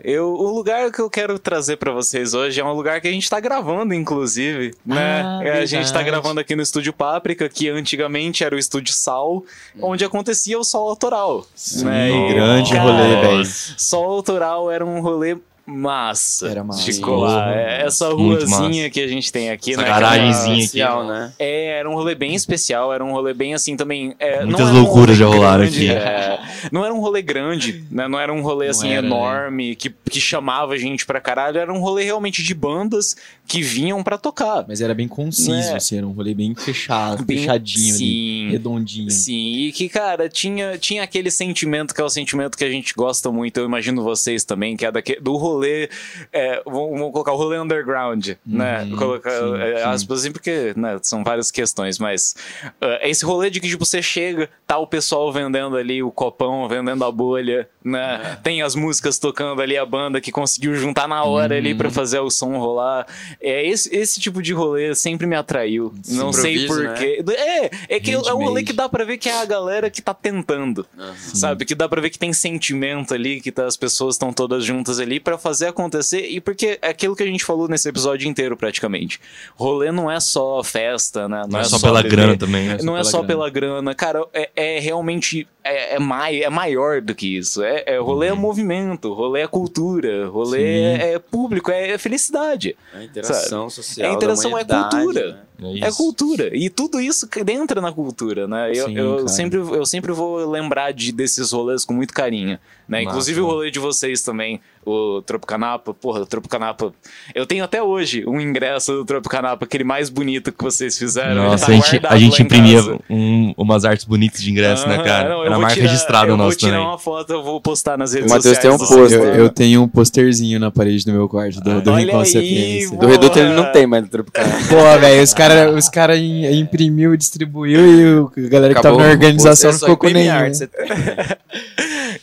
Eu, o lugar que eu quero trazer pra vocês hoje é um lugar que a gente tá gravando, inclusive, né? Ah, É, a gente tá verdade. gravando aqui no Estúdio Páprica, que antigamente era o Estúdio Sal, onde acontecia o sol autoral. né? Sim, E, grande cara, rolê, velho. Sol autoral era um rolê massa. Era massa. Colar. É, Essa ruazinha massa. que a gente tem aqui, Essa né? garagenzinha aqui. Especial, né? É, era um rolê bem especial, era um rolê bem assim também. é, Muitas um loucuras rolê já rolaram grande, aqui. é, não era um rolê grande, né? Não era um rolê Não assim era, né? enorme que, que chamava gente pra caralho. Era um rolê realmente de bandas que vinham pra tocar. Mas era bem conciso, É. assim, era um rolê bem fechado, Bem- fechadinho ali, sim. redondinho. Sim, e que, cara, tinha, tinha aquele sentimento que é o sentimento que a gente gosta muito, eu imagino vocês também, que é daque, do rolê. é, vamos, colocar o rolê underground, né? Uhum, Colocar sim, é, sim. aspas assim, porque né, são várias questões, mas é esse rolê de que tipo, você chega, tá o pessoal vendendo ali o copão, vendendo a bolha, né? É. Tem as músicas tocando ali, a banda que conseguiu juntar na hora ali Uhum. pra fazer o som rolar. É, esse, esse tipo de rolê sempre me atraiu. Não sei porquê. É, é que é um rolê Handmade. que dá pra ver que é a galera que tá tentando. Aham. Sabe? Que dá pra ver que tem sentimento ali, que tá- as pessoas estão todas juntas ali pra fazer acontecer. E porque é aquilo que a gente falou nesse episódio inteiro, praticamente. Rolê não é só festa, né? Não é só pela beber. grana também, né? Não é pela só grana. pela grana. Cara, é, é realmente. É, é, mai, é maior do que isso. É, é- rolê é movimento, rolê é cultura, rolê Sim. é, é público, é, é felicidade. A interação social. A interação da é cultura. né? É isso. cultura. E tudo isso que entra na cultura, né? Eu, Sim, eu sempre, eu sempre vou lembrar de, desses rolês com muito carinho. Né? Massa, Inclusive o rolê de vocês também, o Tropicanapa. Porra, o Tropicanapa. Eu tenho até hoje um ingresso do Tropicanapa, aquele mais bonito que vocês fizeram. Nossa, tá a gente, a gente imprimia um- umas artes bonitas de ingresso, né, Aham, cara? não, eu Era marca tirar- registrada Eu nossa vou tirar também. uma foto, eu vou postar nas redes O Matheus sociais. tem um do pôster. Eu, eu tenho um posterzinho na parede do meu quarto, do, do Rincon aí, Sapiência. Do Reduto ele não tem, mas do Tropical. Pô, velho, os caras os cara im- imprimiu, distribuiu e o- a galera que tava na organização não ficou com nenhum.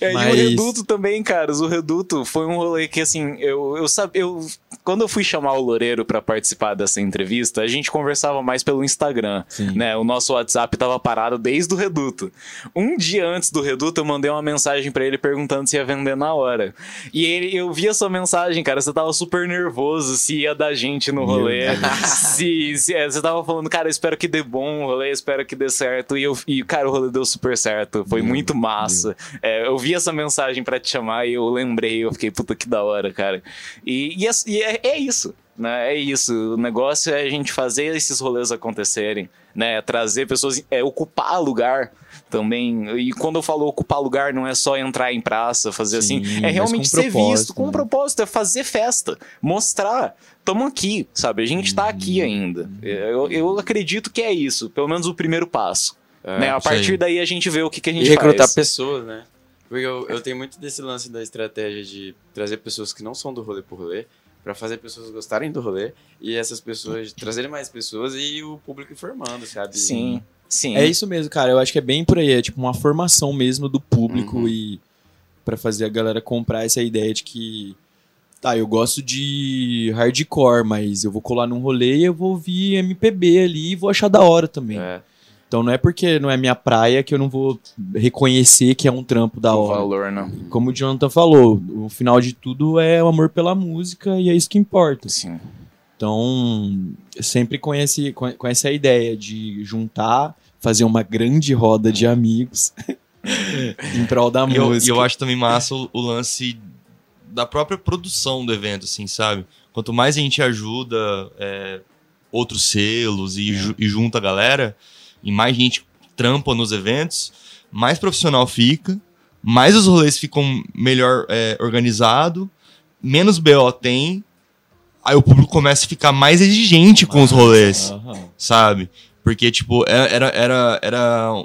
É, E Mas- o Reduto também, caras. O Reduto foi um rolê que, assim, eu, eu sabia. Eu, quando eu fui chamar o Loureiro pra participar dessa entrevista, a gente conversava mais pelo Instagram. Sim. Né? O nosso WhatsApp tava parado desde o Reduto. Um dia antes do Reduto, eu mandei uma mensagem pra ele perguntando se ia vender na hora. E ele, eu vi a sua mensagem, cara. Você tava super nervoso se ia dar gente no rolê. se, se- é, você tava falando, cara, espero que dê bom o rolê, espero que dê certo. E, eu, e cara, o rolê deu super certo. Foi Meu muito massa. É, eu vi essa mensagem pra te chamar e eu lembrei, eu fiquei, puta que da hora, cara. E, e, é, e é- é isso. Né? É isso. O negócio é a gente fazer esses rolês acontecerem, né? Trazer pessoas, é, ocupar lugar também. E quando eu falo ocupar lugar, não é só entrar em praça, fazer Sim, assim. É realmente ser visto com um né? propósito, é fazer festa, mostrar. Tamo aqui, sabe? A gente tá Uhum. aqui ainda. Eu, eu acredito que é isso, pelo menos o primeiro passo. né? A partir daí a gente vê o que, que a E gente recrutar faz. pessoas, né? Porque eu, eu tenho muito desse lance da estratégia de trazer pessoas que não são do rolê por rolê, pra fazer pessoas gostarem do rolê, e essas pessoas trazerem mais pessoas e o público informando, sabe? Sim, sim. É isso mesmo, cara. Eu acho que é bem por aí. É tipo uma formação mesmo do público Uhum. e para fazer a galera comprar essa ideia de que tá, eu gosto de hardcore, mas eu vou colar num rolê e eu vou ouvir MPB ali e vou achar da hora também. É. Então não é porque não é minha praia que eu não vou reconhecer que é um trampo da o hora. valor, não. Como o Jonathan falou, o final de tudo é o amor pela música e é isso que importa. Sim. Então, sempre com, esse, com, essa ideia de juntar, fazer uma grande roda de amigos em prol da eu, música. e eu acho também massa o, o lance da própria produção do evento, assim, sabe? Quanto mais a gente ajuda é, outros selos e, ju- e junta a galera, e mais gente trampa nos eventos, mais profissional fica, mais os rolês ficam melhor é, organizado, menos BO tem, aí o público começa a ficar mais exigente com os rolês Aham. sabe? Porque, tipo, é- era, era, era,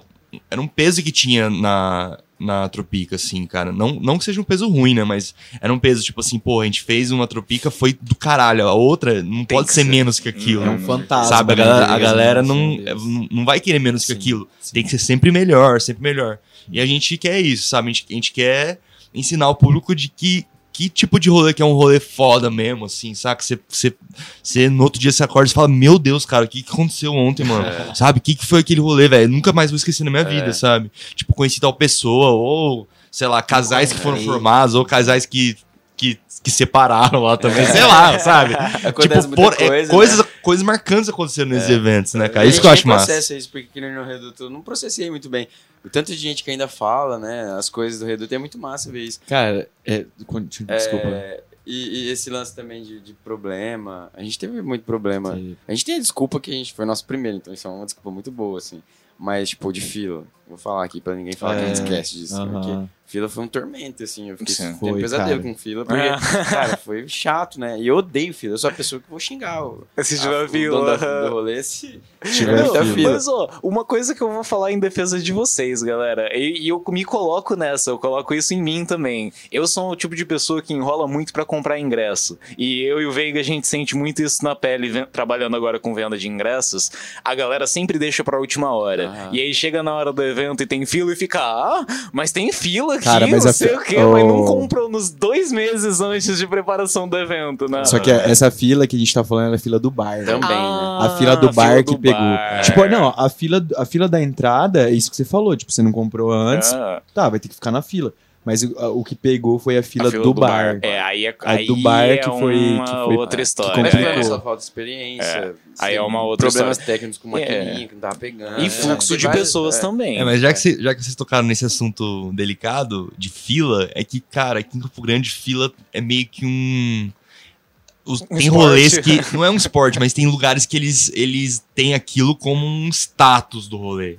era um peso que tinha na, na Tropica, assim, cara. Não, não que seja um peso ruim, né? Mas era um peso, tipo assim, pô, a gente fez uma Tropica, foi do caralho. A outra não Tem pode que ser ser. menos que aquilo. É um fantasma. Sabe? A galera, a galera né, não, é, não vai querer menos que Sim, aquilo. sim. Tem que ser sempre melhor, sempre melhor. E a gente quer isso, sabe? A gente, a gente quer ensinar o público de que, que tipo de rolê que é um rolê foda mesmo, assim, saca? Você, no outro dia você acorda e fala, meu Deus, cara, o que, que aconteceu ontem, mano? Sabe? O que, que foi aquele rolê, velho? Nunca mais vou esquecer na minha vida, sabe? Tipo, conheci tal pessoa, ou, sei lá, casais que foram formados, ou casais que, que, que separaram lá também, sei lá, sabe? Acontece tipo, muita por- é, coisa, coisas, né? Coisas marcantes acontecendo nesses É. eventos, né, cara? A Isso gente que eu acho massa. processa isso, porque aqui no Reduto eu não processei muito bem. O tanto de gente que ainda fala, né, as coisas do Reduto, é muito massa ver isso. Cara, é, desculpa. É, e, e esse lance também de, de problema, a gente teve muito problema. A gente tem a desculpa que a gente foi nosso primeiro, então isso é uma desculpa muito boa, assim. Mas, tipo, de fila, vou falar aqui pra ninguém falar que a gente É, esquece disso. aham. Porque fila foi um tormento, assim. Eu fiquei Sim. um Foi, pesadelo cara. com fila, porque, cara, foi chato, né? E eu odeio fila, eu sou a pessoa que vou xingar. O, Se a- tiver o fila. dono da- do rolê, se tiver fila. fila. Mas, ó, uma coisa que eu vou falar em defesa de vocês, galera, e, e eu me coloco nessa, eu coloco isso em mim também. Eu sou o tipo de pessoa que enrola muito pra comprar ingresso. E eu e o Veiga, a gente sente muito isso na pele, trabalhando agora com venda de ingressos. A galera sempre deixa pra última hora. Aham. E aí chega na hora do evento e tem fila e fica, ah, mas tem fila Cara, mas não a sei fi- o quê, mas não Oh. compram nos dois meses antes de preparação do evento, né? Só que essa fila que a gente tá falando é a fila do bar. né? Também, né? A fila do Ah, bar fila que do pegou. bar. Tipo, não, a fila, a fila da entrada é isso que você falou. Tipo, você não comprou antes, Ah. tá, vai ter que ficar na fila. Mas o, a- o que pegou foi a fila, A fila do, bar. É, aí é, A aí do bar é que foi- uma que foi- outra que história. Foi complicou. só falta de experiência. Aí sim, é uma outra Problemas história. técnicos com maquininha que não tava pegando. E fluxo de pessoas é. também. É, mas já que, cê- já que vocês tocaram nesse assunto delicado de fila, é que, cara, aqui em Campo Grande, fila é meio que um. os- Um tem esporte. rolês que. Não é um esporte, mas tem lugares que eles, eles têm aquilo como um status do rolê.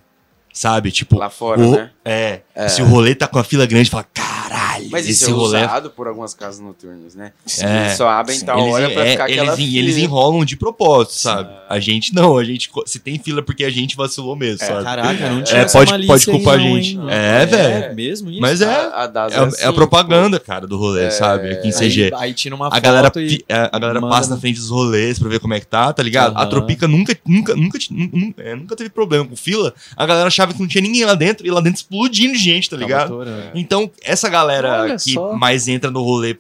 Sabe? Tipo. Lá fora, o- né? É, É. Se o rolê tá com a fila grande, fala, caralho, Mas esse isso é rolê. usado por algumas casas noturnas, né? É. Eles só abrem tal Eles, hora pra é, ficar aquela eles, fila. eles enrolam de propósito, sabe? A gente não, a gente. Se tem fila é porque a gente vacilou mesmo, sabe? Caraca, não tinha É, essa pode- pode culpar aí, a não, gente. hein? É, velho. mesmo isso? Mas é, A, a é, a- é assim, a propaganda, cara, do rolê, sabe? Aqui em CG. Aí, aí tira uma a galera, foto e... é, a galera manda passa na frente dos rolês pra ver como é que tá, tá ligado? A. Tropica nunca, nunca, nunca, ti- nu- nu- é, nunca teve problema com fila. A galera achava que não tinha ninguém lá dentro e lá dentro explodindo de gente, tá ligado? atorando. Então, essa galera Olha que só. mais entra no rolê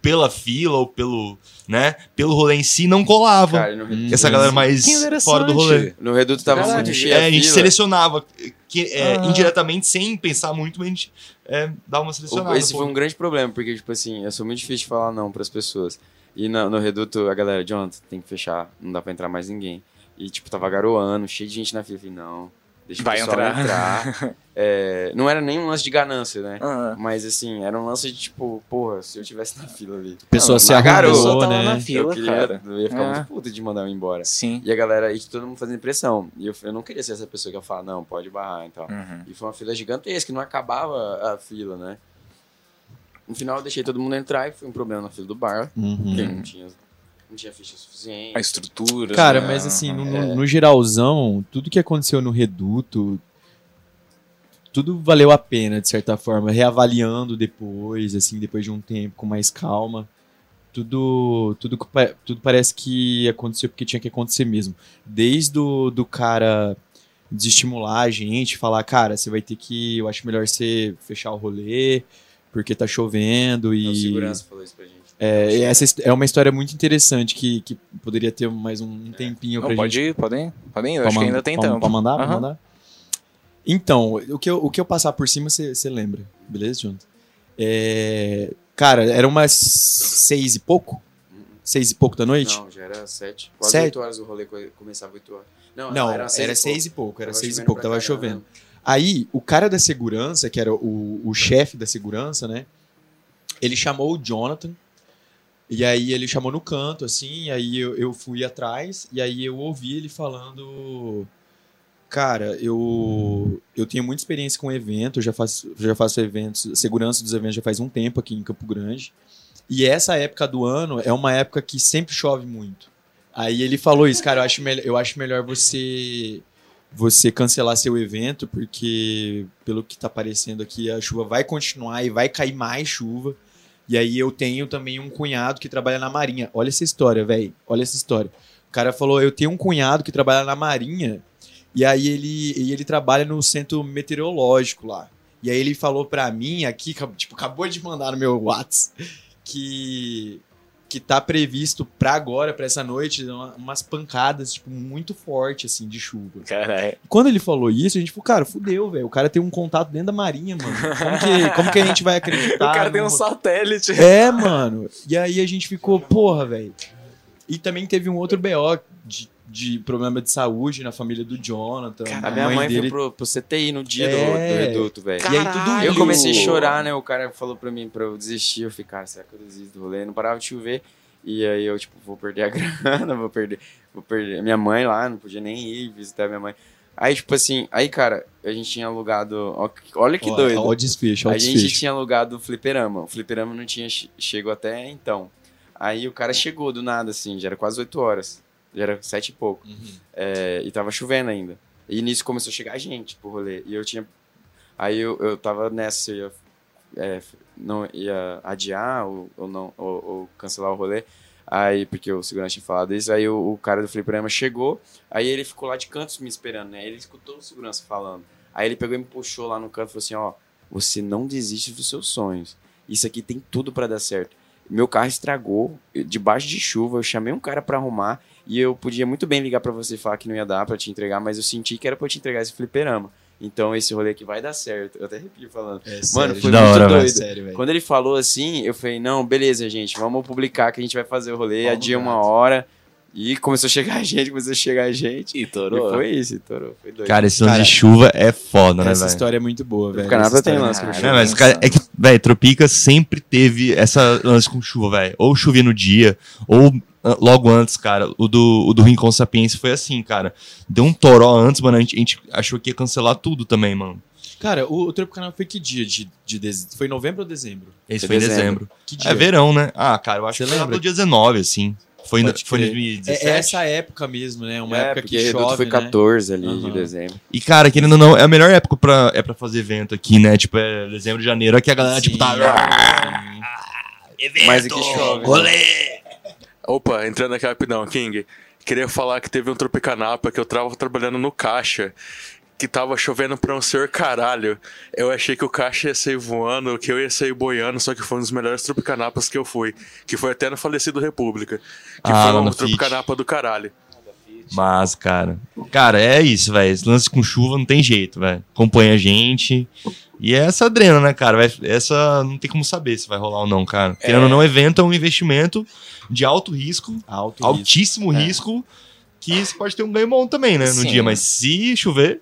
pela fila ou pelo, né, pelo rolê em si não colava. Cara, Hum. essa galera mais fora do rolê. no Reduto tava Verdade. muito cheio É, a a gente selecionava que, é, Ah. indiretamente, sem pensar muito, mas a gente é, dá uma selecionada. Esse pô. foi um grande problema, porque, tipo assim, eu sou muito difícil de falar não pras pessoas. E no, no Reduto, a galera, Jonathan, tem que fechar, não dá pra entrar mais ninguém. E, tipo, tava garoando, cheio de gente na fila. Eu falei, não, deixa Vai o pessoal entrar. entrar. É, não era nenhum lance de ganância, né? Ah. Mas, assim, era um lance de, tipo, porra, se eu tivesse na fila ali. A pessoa Não, se mas garoto, pessoa tá lá na né? fila, eu, queria, cara. eu ia ficar É. muito puto de mandar eu ir embora. Sim. E a galera, e todo mundo fazendo pressão. E eu, eu não queria ser essa pessoa que ia falar, não, pode barrar e tal. Uhum. E foi uma fila gigantesca, não acabava a fila, né? No final eu deixei todo mundo entrar e foi um problema na fila do bar, porque Uhum. não tinha, não tinha ficha suficiente. A estrutura. Cara, né? mas assim, no, É. no- geralzão, tudo que aconteceu no Reduto, tudo valeu a pena, de certa forma. Reavaliando depois, assim, depois de um tempo, com mais calma. Tudo, tudo, tudo parece que aconteceu porque tinha que acontecer mesmo. Desde o do cara desestimular a gente, falar, cara, você vai ter que, eu acho melhor você fechar o rolê, porque tá chovendo e... O segurança falou isso pra gente. É, e essa é uma história muito interessante que, que poderia ter mais um tempinho pra Não, gente pode ir, podem? Podem ir, eu Pra acho que man- ainda tem pra- tempo. Pra mandar? Pra Aham. mandar? Então, o que eu, o que eu passar por cima, você lembra. Beleza, Junto? É, cara, era umas seis e pouco. Seis e pouco da noite? Não, já era sete. Quase Sete? oito horas o rolê co- começava oito horas. Não, Não, era era seis, seis, e e pouco, era Tava seis e pouco, pra tava chovendo. Aí, o cara da segurança, que era o, o chefe da segurança, né? Ele chamou o Jonathan. E aí ele chamou no canto, assim, e aí eu, eu fui atrás, e aí eu ouvi ele falando. Cara, eu, eu tenho muita experiência com evento, já faço, já faço eventos, segurança dos eventos já faz um tempo aqui em Campo Grande. E essa época do ano é uma época que sempre chove muito. Aí ele falou isso, cara, eu acho, eu acho melhor você você cancelar seu evento, porque pelo que tá parecendo aqui, a chuva vai continuar e vai cair mais chuva. E aí eu tenho também um cunhado que trabalha na Marinha. Olha essa história, velho. Olha essa história. O cara falou: eu tenho um cunhado que trabalha na Marinha, e aí ele, e ele trabalha no centro meteorológico lá. E aí ele falou pra mim aqui, tipo, acabou de mandar no meu WhatsApp, que que tá previsto pra agora, pra essa noite, uma- umas pancadas, tipo, muito forte, assim, de chuva. Caralho. Quando ele falou isso, a gente falou, cara, fudeu, velho. O cara tem um contato dentro da marinha, mano. Como que, como que a gente vai acreditar? o cara tem um satélite. É, mano. E aí a gente ficou, porra, velho. E também teve um outro BO de, de problema de saúde na família do Jonathan. A minha mãe foi pro, pro CTI no dia do- do, É. reduto, velho. E aí tudo. Eu comecei a chorar, né? O cara falou pra mim pra eu desistir. Eu fiquei, cara, será que eu desisto do rolê? Não parava de chover. E aí eu, tipo, vou perder a grana, vou perder. Vou perder. Minha mãe lá, não podia nem ir visitar minha mãe. Aí, tipo assim, aí, cara, a gente tinha alugado. ó, Olha que Ó, doido. Ó, desfecho, ó a gente tinha alugado o fliperama. O fliperama não tinha che- chegou até então. Aí o cara chegou do nada, assim, já era quase 8 horas. Já era sete e pouco. Uhum. É, e tava chovendo ainda. E nisso começou a chegar gente pro rolê. E eu tinha. Aí eu, eu tava nessa, se eu ia, é, não ia adiar ou, ou não, ou, ou cancelar o rolê. Aí, porque o segurança tinha falado isso, aí o, o cara do fliperama chegou, aí ele ficou lá de cantos me esperando, né? Ele escutou o segurança falando. Aí ele pegou e me puxou lá no canto e falou assim: ó, você não desiste dos seus sonhos. Isso aqui tem tudo pra dar certo. Meu carro estragou, debaixo de chuva, eu chamei um cara pra arrumar e eu podia muito bem ligar pra você e falar que não ia dar pra te entregar, mas eu senti que era pra eu te entregar esse fliperama. Então esse rolê aqui vai dar certo. Eu até arrepio falando. É, Mano, sério, foi da gente. hora, velho. Sério. Quando ele falou assim, eu falei, não, beleza, gente, vamos publicar que a gente vai fazer o rolê, Vamos, adia uma hora. E começou a chegar gente, começou a chegar gente. E E torou. foi isso, estourou. Foi doido. Cara, esse lance Cara, de chuva é foda, né, Essa história é muito boa, velho. Canadá Essa tem história- lance com Caralho. É, mas, cara, é que, velho, Tropica sempre teve essa lance com chuva, velho. Ou chovia no dia, ou ah, logo antes, cara. O do, o do Rincon Sapiense foi assim, cara. Deu um toró antes, mano. A gente, a gente achou que ia cancelar tudo também, mano. Cara, o, o Tropicanal foi que dia de, de dez- Foi novembro ou dezembro? Esse Foi foi em dezembro. dezembro. Que dia? É verão, né? Ah, cara, eu acho Você que foi lá lembra? dia 19, assim. Foi, em- Pode foi em crer. 2017. É essa época mesmo, né? Uma é, época que Reduto chove, foi né? 14 ali de Aham. dezembro. E, cara, querendo ou não, é a melhor época pra, é pra fazer evento aqui, né? Tipo, é dezembro, janeiro. Aqui a galera, tipo, tá... sim. Mas aqui chove. né? Rolê! Opa, entrando aqui rapidão, King. Queria falar que teve um Tropicanapa que eu tava trabalhando no caixa, que tava chovendo pra um senhor caralho. Eu achei que o caixa ia sair voando, que eu ia sair boiando, só que foi um dos melhores Tropicanapas que eu fui. Que foi até no falecido República. Que Ah, foi lá um. Tropicanapa do caralho. Mas, cara. Cara, é isso, velho. Esse lance com chuva não tem jeito, velho. Acompanha a gente. E é essa adrena, né, cara? Vai- essa não tem como saber se vai rolar ou não, cara. Querendo ou não, evento é um investimento de alto risco, Alto risco. altíssimo risco, que você pode ter um ganho bom também, né, no Sim. dia. Mas se chover,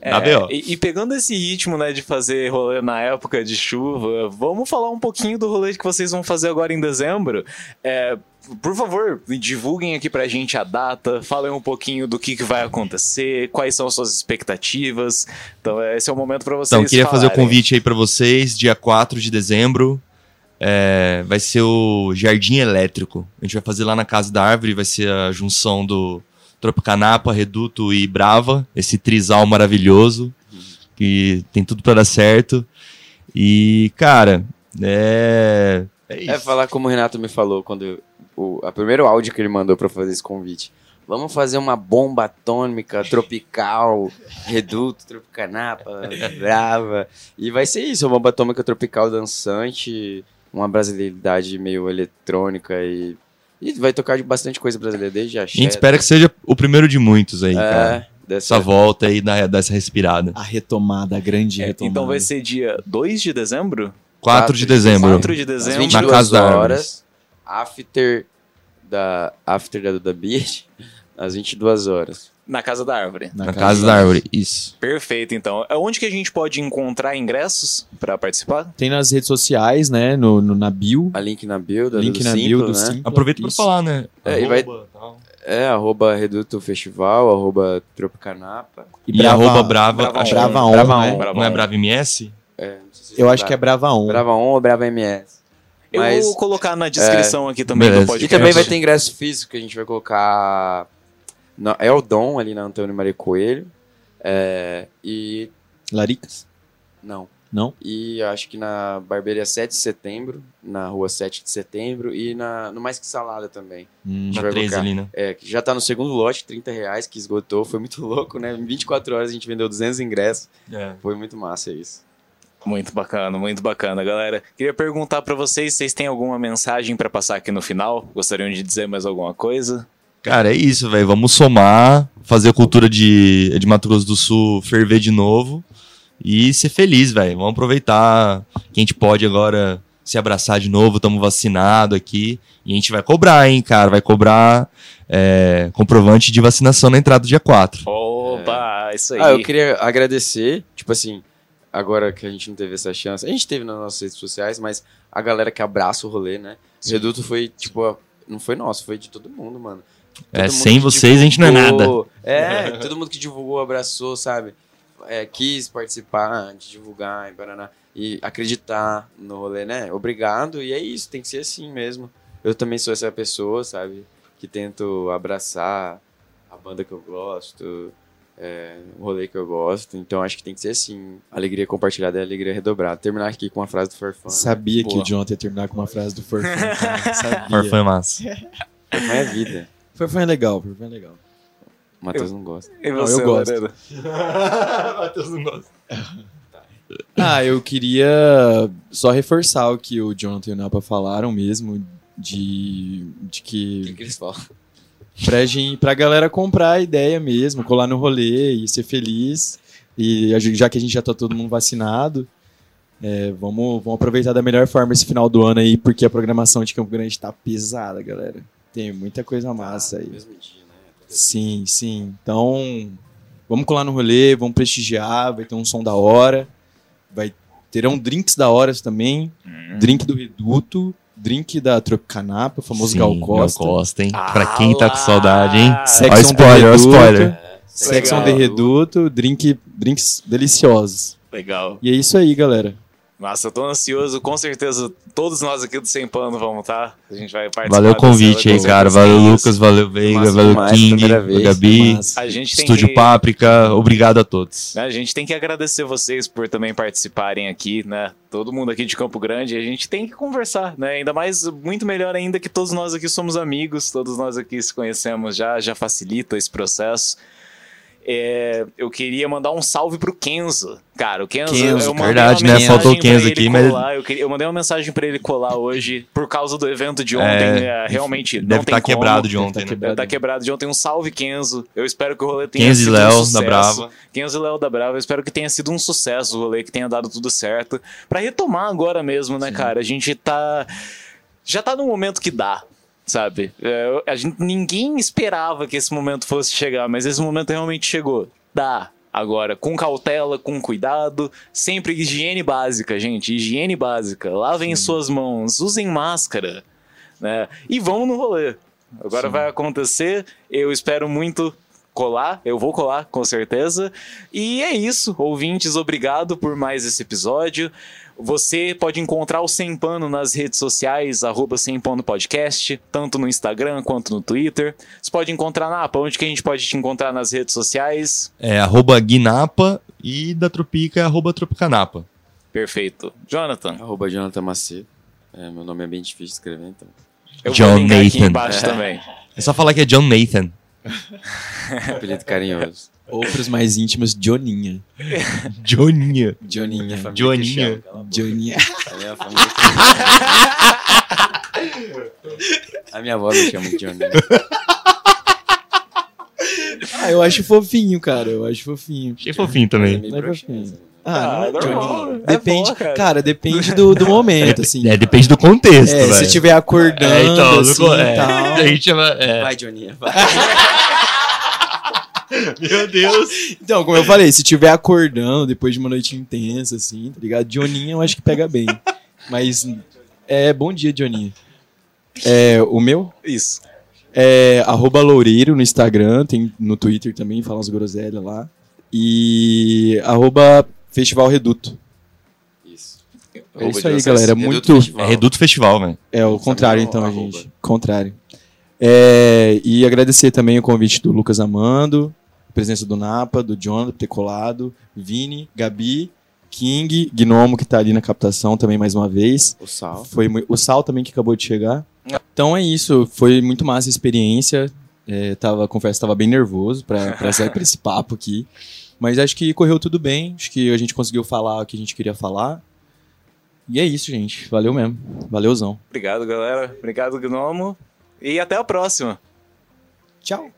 É, Dá B.O. e, e pegando esse ritmo, né, de fazer rolê na época de chuva, vamos falar um pouquinho do rolê que vocês vão fazer agora em dezembro. É, por favor, divulguem aqui pra gente a data, falem um pouquinho do que, que vai acontecer, quais são as suas expectativas. Então, esse é o momento pra vocês Então, queria fazer o falarem. convite aí pra vocês, dia 4 de dezembro. é, vai ser o Jardim Elétrico. A gente vai fazer lá na Casa da Árvore, vai ser a junção do Tropicanapa, Reduto e Brava, esse trisal maravilhoso, que tem tudo pra dar certo. E, cara, é. É. É falar como o Renato me falou quando o a primeiro áudio que ele mandou pra fazer esse convite. Vamos fazer uma bomba atômica tropical, reduto, tropicanapa, brava. E vai ser isso, uma bomba atômica tropical dançante, uma brasileiridade meio eletrônica e, e vai tocar de bastante coisa brasileira, desde a A gente espera que seja o primeiro de muitos aí, cara. é, dessa, Essa volta aí, da- dessa respirada. A retomada, a grande É, retomada. então vai ser dia 2 de dezembro? 4 de dezembro. 4 de dezembro. 22 Na Casa da horas, after da After da Duda Beach às 22 horas. Na Casa da Árvore. Na casa da árvore. Isso. Perfeito, então. É Onde que a gente pode encontrar ingressos pra participar? Tem nas redes sociais, né? No, no- na bio. A link na bio da Link do na Simpla, bio do né? Simpla. Aproveita pra Isso. falar, né? É, e vai- Arroba, tal. É, arroba Reduto Festival, arroba Tropicanapa. E, arroba Brava. Brava acho On. Brava On, né? Brava Não é. Brava MS? É, não sei se Eu acho que é. Brava On. Brava On ou Brava MS. Eu Mas- vou colocar na descrição aqui também Beleza. do E podcast. também vai ter ingresso físico que a gente vai colocar na Eldon, ali na Antônio Maria Coelho. É, e. Laricas? Não. Não? E acho que na Barbearia 7 de setembro, na rua 7 de setembro e na, no Mais Que Salada também. Hum. Na vai 13 colocar. ali, né? É, que já tá no segundo lote, 30 reais, que esgotou. Foi muito louco, né? Em 24 horas a gente vendeu 200 ingressos. É. Foi muito massa isso. Muito bacana, muito bacana, galera. Queria perguntar pra vocês, vocês têm alguma mensagem pra passar aqui no final? Gostariam de dizer mais alguma coisa? Cara, é isso, velho. Vamos somar, fazer a cultura de, de Mato Grosso do Sul ferver de novo e ser feliz, velho. Vamos aproveitar que a gente pode agora se abraçar de novo, estamos vacinados aqui. E a gente vai cobrar, hein, cara? Vai cobrar é, comprovante de vacinação na entrada do dia 4. Opa, isso aí. Ah, eu queria agradecer, tipo assim, agora que a gente não teve essa chance, a gente teve nas nossas redes sociais, mas a galera que abraça o rolê, né? O Reduto foi, tipo, a- não foi nosso, foi de todo mundo, mano. É, sem que vocês a gente não é nada. divulgou- É, todo mundo que divulgou, abraçou, sabe? É, quis participar, de divulgar em Paraná e acreditar no rolê, né? Obrigado, e é isso, tem que ser assim mesmo. Eu também sou essa pessoa, sabe? Que tento abraçar a banda que eu gosto, é, o rolê que eu gosto. Então acho que tem que ser assim. Alegria compartilhada é alegria redobrada. Terminar aqui com uma frase do Forfã. né? Sabia que Boa. o Jonathan ia terminar com uma frase do Forfã. cara. Sabia. Farfã é massa. Forfã é vida. Forfã é legal, Forfã é legal. O Matheus não gosta. E Não, você, eu gosto. Matheus não gosta. Ah, eu queria só reforçar o que o Jonathan e o Napa falaram mesmo, de, de O que, que que eles falam? pra, gente, pra galera comprar a ideia mesmo, colar no rolê e ser feliz. E já que a gente já tá todo mundo vacinado, é, vamos, vamos aproveitar da melhor forma esse final do ano aí, porque a programação de Campo Grande tá pesada, galera. Tem muita coisa massa aí. Mesmo dia, né? Sim, sim. Então, vamos colar no rolê, vamos prestigiar, vai ter um som da hora, vai terão drinks da hora também, Hum. drink do Reduto, drink da Tropicanapa, o famoso Sim, Gal Costa, Gal Costa, hein? Ah pra quem tá com saudade, hein? Sex Ó, on spoiler, the ó, Reduto, spoiler. Sex on Legal. the Reduto, drink, drinks deliciosos. Legal. E é isso aí, galera. Nossa, eu tô ansioso. Com certeza, todos nós aqui do Sem Pano vamos estar. A gente vai participar. Valeu o convite aí, cara. Valeu, Lucas. Valeu, Veiga. Massa Valeu, demais, King. vez, Gabi. Massa. A gente Estúdio que... Páprica. Obrigado a todos. A gente tem que agradecer vocês por também participarem aqui, né? Todo mundo aqui de Campo Grande, a gente tem que conversar, né? Ainda mais, muito melhor ainda que todos nós aqui somos amigos, todos nós aqui se conhecemos já, já facilita esse processo. É, eu queria mandar um salve pro Kenzo. Cara, o Kenzo, Kenzo, eu mandei verdade, uma né? mensagem Faltou o pra Kenzo ele aqui, mas- colar, eu, queria- eu mandei uma mensagem pra ele colar hoje por causa do evento de ontem. É, é, realmente, Deve não tem estar como. quebrado de Deve ontem, tá né? quebrado. Tá quebrado de ontem. Um salve, Kenzo. Eu espero que o rolê tenha Kenzo sido Léo, um da sucesso. Brava. Kenzo e Léo da Brava. Eu espero que tenha sido um sucesso o rolê, que tenha dado tudo certo. Pra retomar agora mesmo, né, cara? A gente tá. Já tá no momento que dá. Sabe? É, a gente, ninguém esperava que esse momento fosse chegar, mas esse momento realmente chegou. Dá. Agora, com cautela, com cuidado, sempre higiene básica, gente. Higiene básica. Lavem suas mãos, usem máscara, né? E vão no rolê. Agora vai acontecer. Eu espero muito colar. Eu vou colar, com certeza. E é isso. Ouvintes, obrigado por mais esse episódio. Você pode encontrar o Sem Pano nas redes sociais, arroba Sem Pano Podcast, tanto no Instagram quanto no Twitter. Você pode encontrar na APA, onde que a gente pode te encontrar nas redes sociais? É arroba Guinapa e da Tropica é arroba Tropicanapa. Perfeito. Jonathan, Arroba Jonathan Macedo. É, meu nome é bem difícil de escrever, então. eu John vou linkar aqui Nathan. embaixo também. É só falar que é John Nathan. Apelido carinhoso. Ou pros mais íntimos, Joninha. Johninha. Joninha. Família que Joaninha. chama, cala a boca. Joninha. A minha família que- A minha avó me chama de Johnny. Ah, eu acho fofinho, cara. Eu acho fofinho. Achei fofinho também. Não é broxante, fofinho. né? Ah, não é normal. Johnny. É Depende, bom, cara. cara. depende do, do momento, assim. É, depende do contexto, É, velho. se estiver acordando, É, então, assim, é, tal. a gente chama. é. Vai, Johnny, vai. Meu Deus. Então, como eu falei, se estiver acordando depois de uma noite intensa, assim, tá ligado? Joninha eu acho que pega bem. Mas é bom dia, Joninha. É, o meu Isso. é arroba loureiro no Instagram, tem no Twitter também, fala umas groselhas lá. E arroba Festival Reduto. Isso. É Arroba isso aí, galera. Reduto Muito. Festival. É Reduto Festival, velho. É o contrário, então, arroba. gente. Contrário. É, e agradecer também o convite do Lucas Amando, presença do Napa, do Jonathan por ter colado, Vini, Gabi, King, Gnomo, que tá ali na captação também mais uma vez. O Sal. Foi o Sal também que acabou de chegar. Então é isso, foi muito massa a experiência. É, tava, confesso, tava bem nervoso pra, pra sair pra esse papo aqui. Mas acho que correu tudo bem. Acho que a gente conseguiu falar o que a gente queria falar. E é isso, gente. Valeu mesmo. Valeuzão. Obrigado, galera. Obrigado, Gnomo. E até a próxima. Tchau.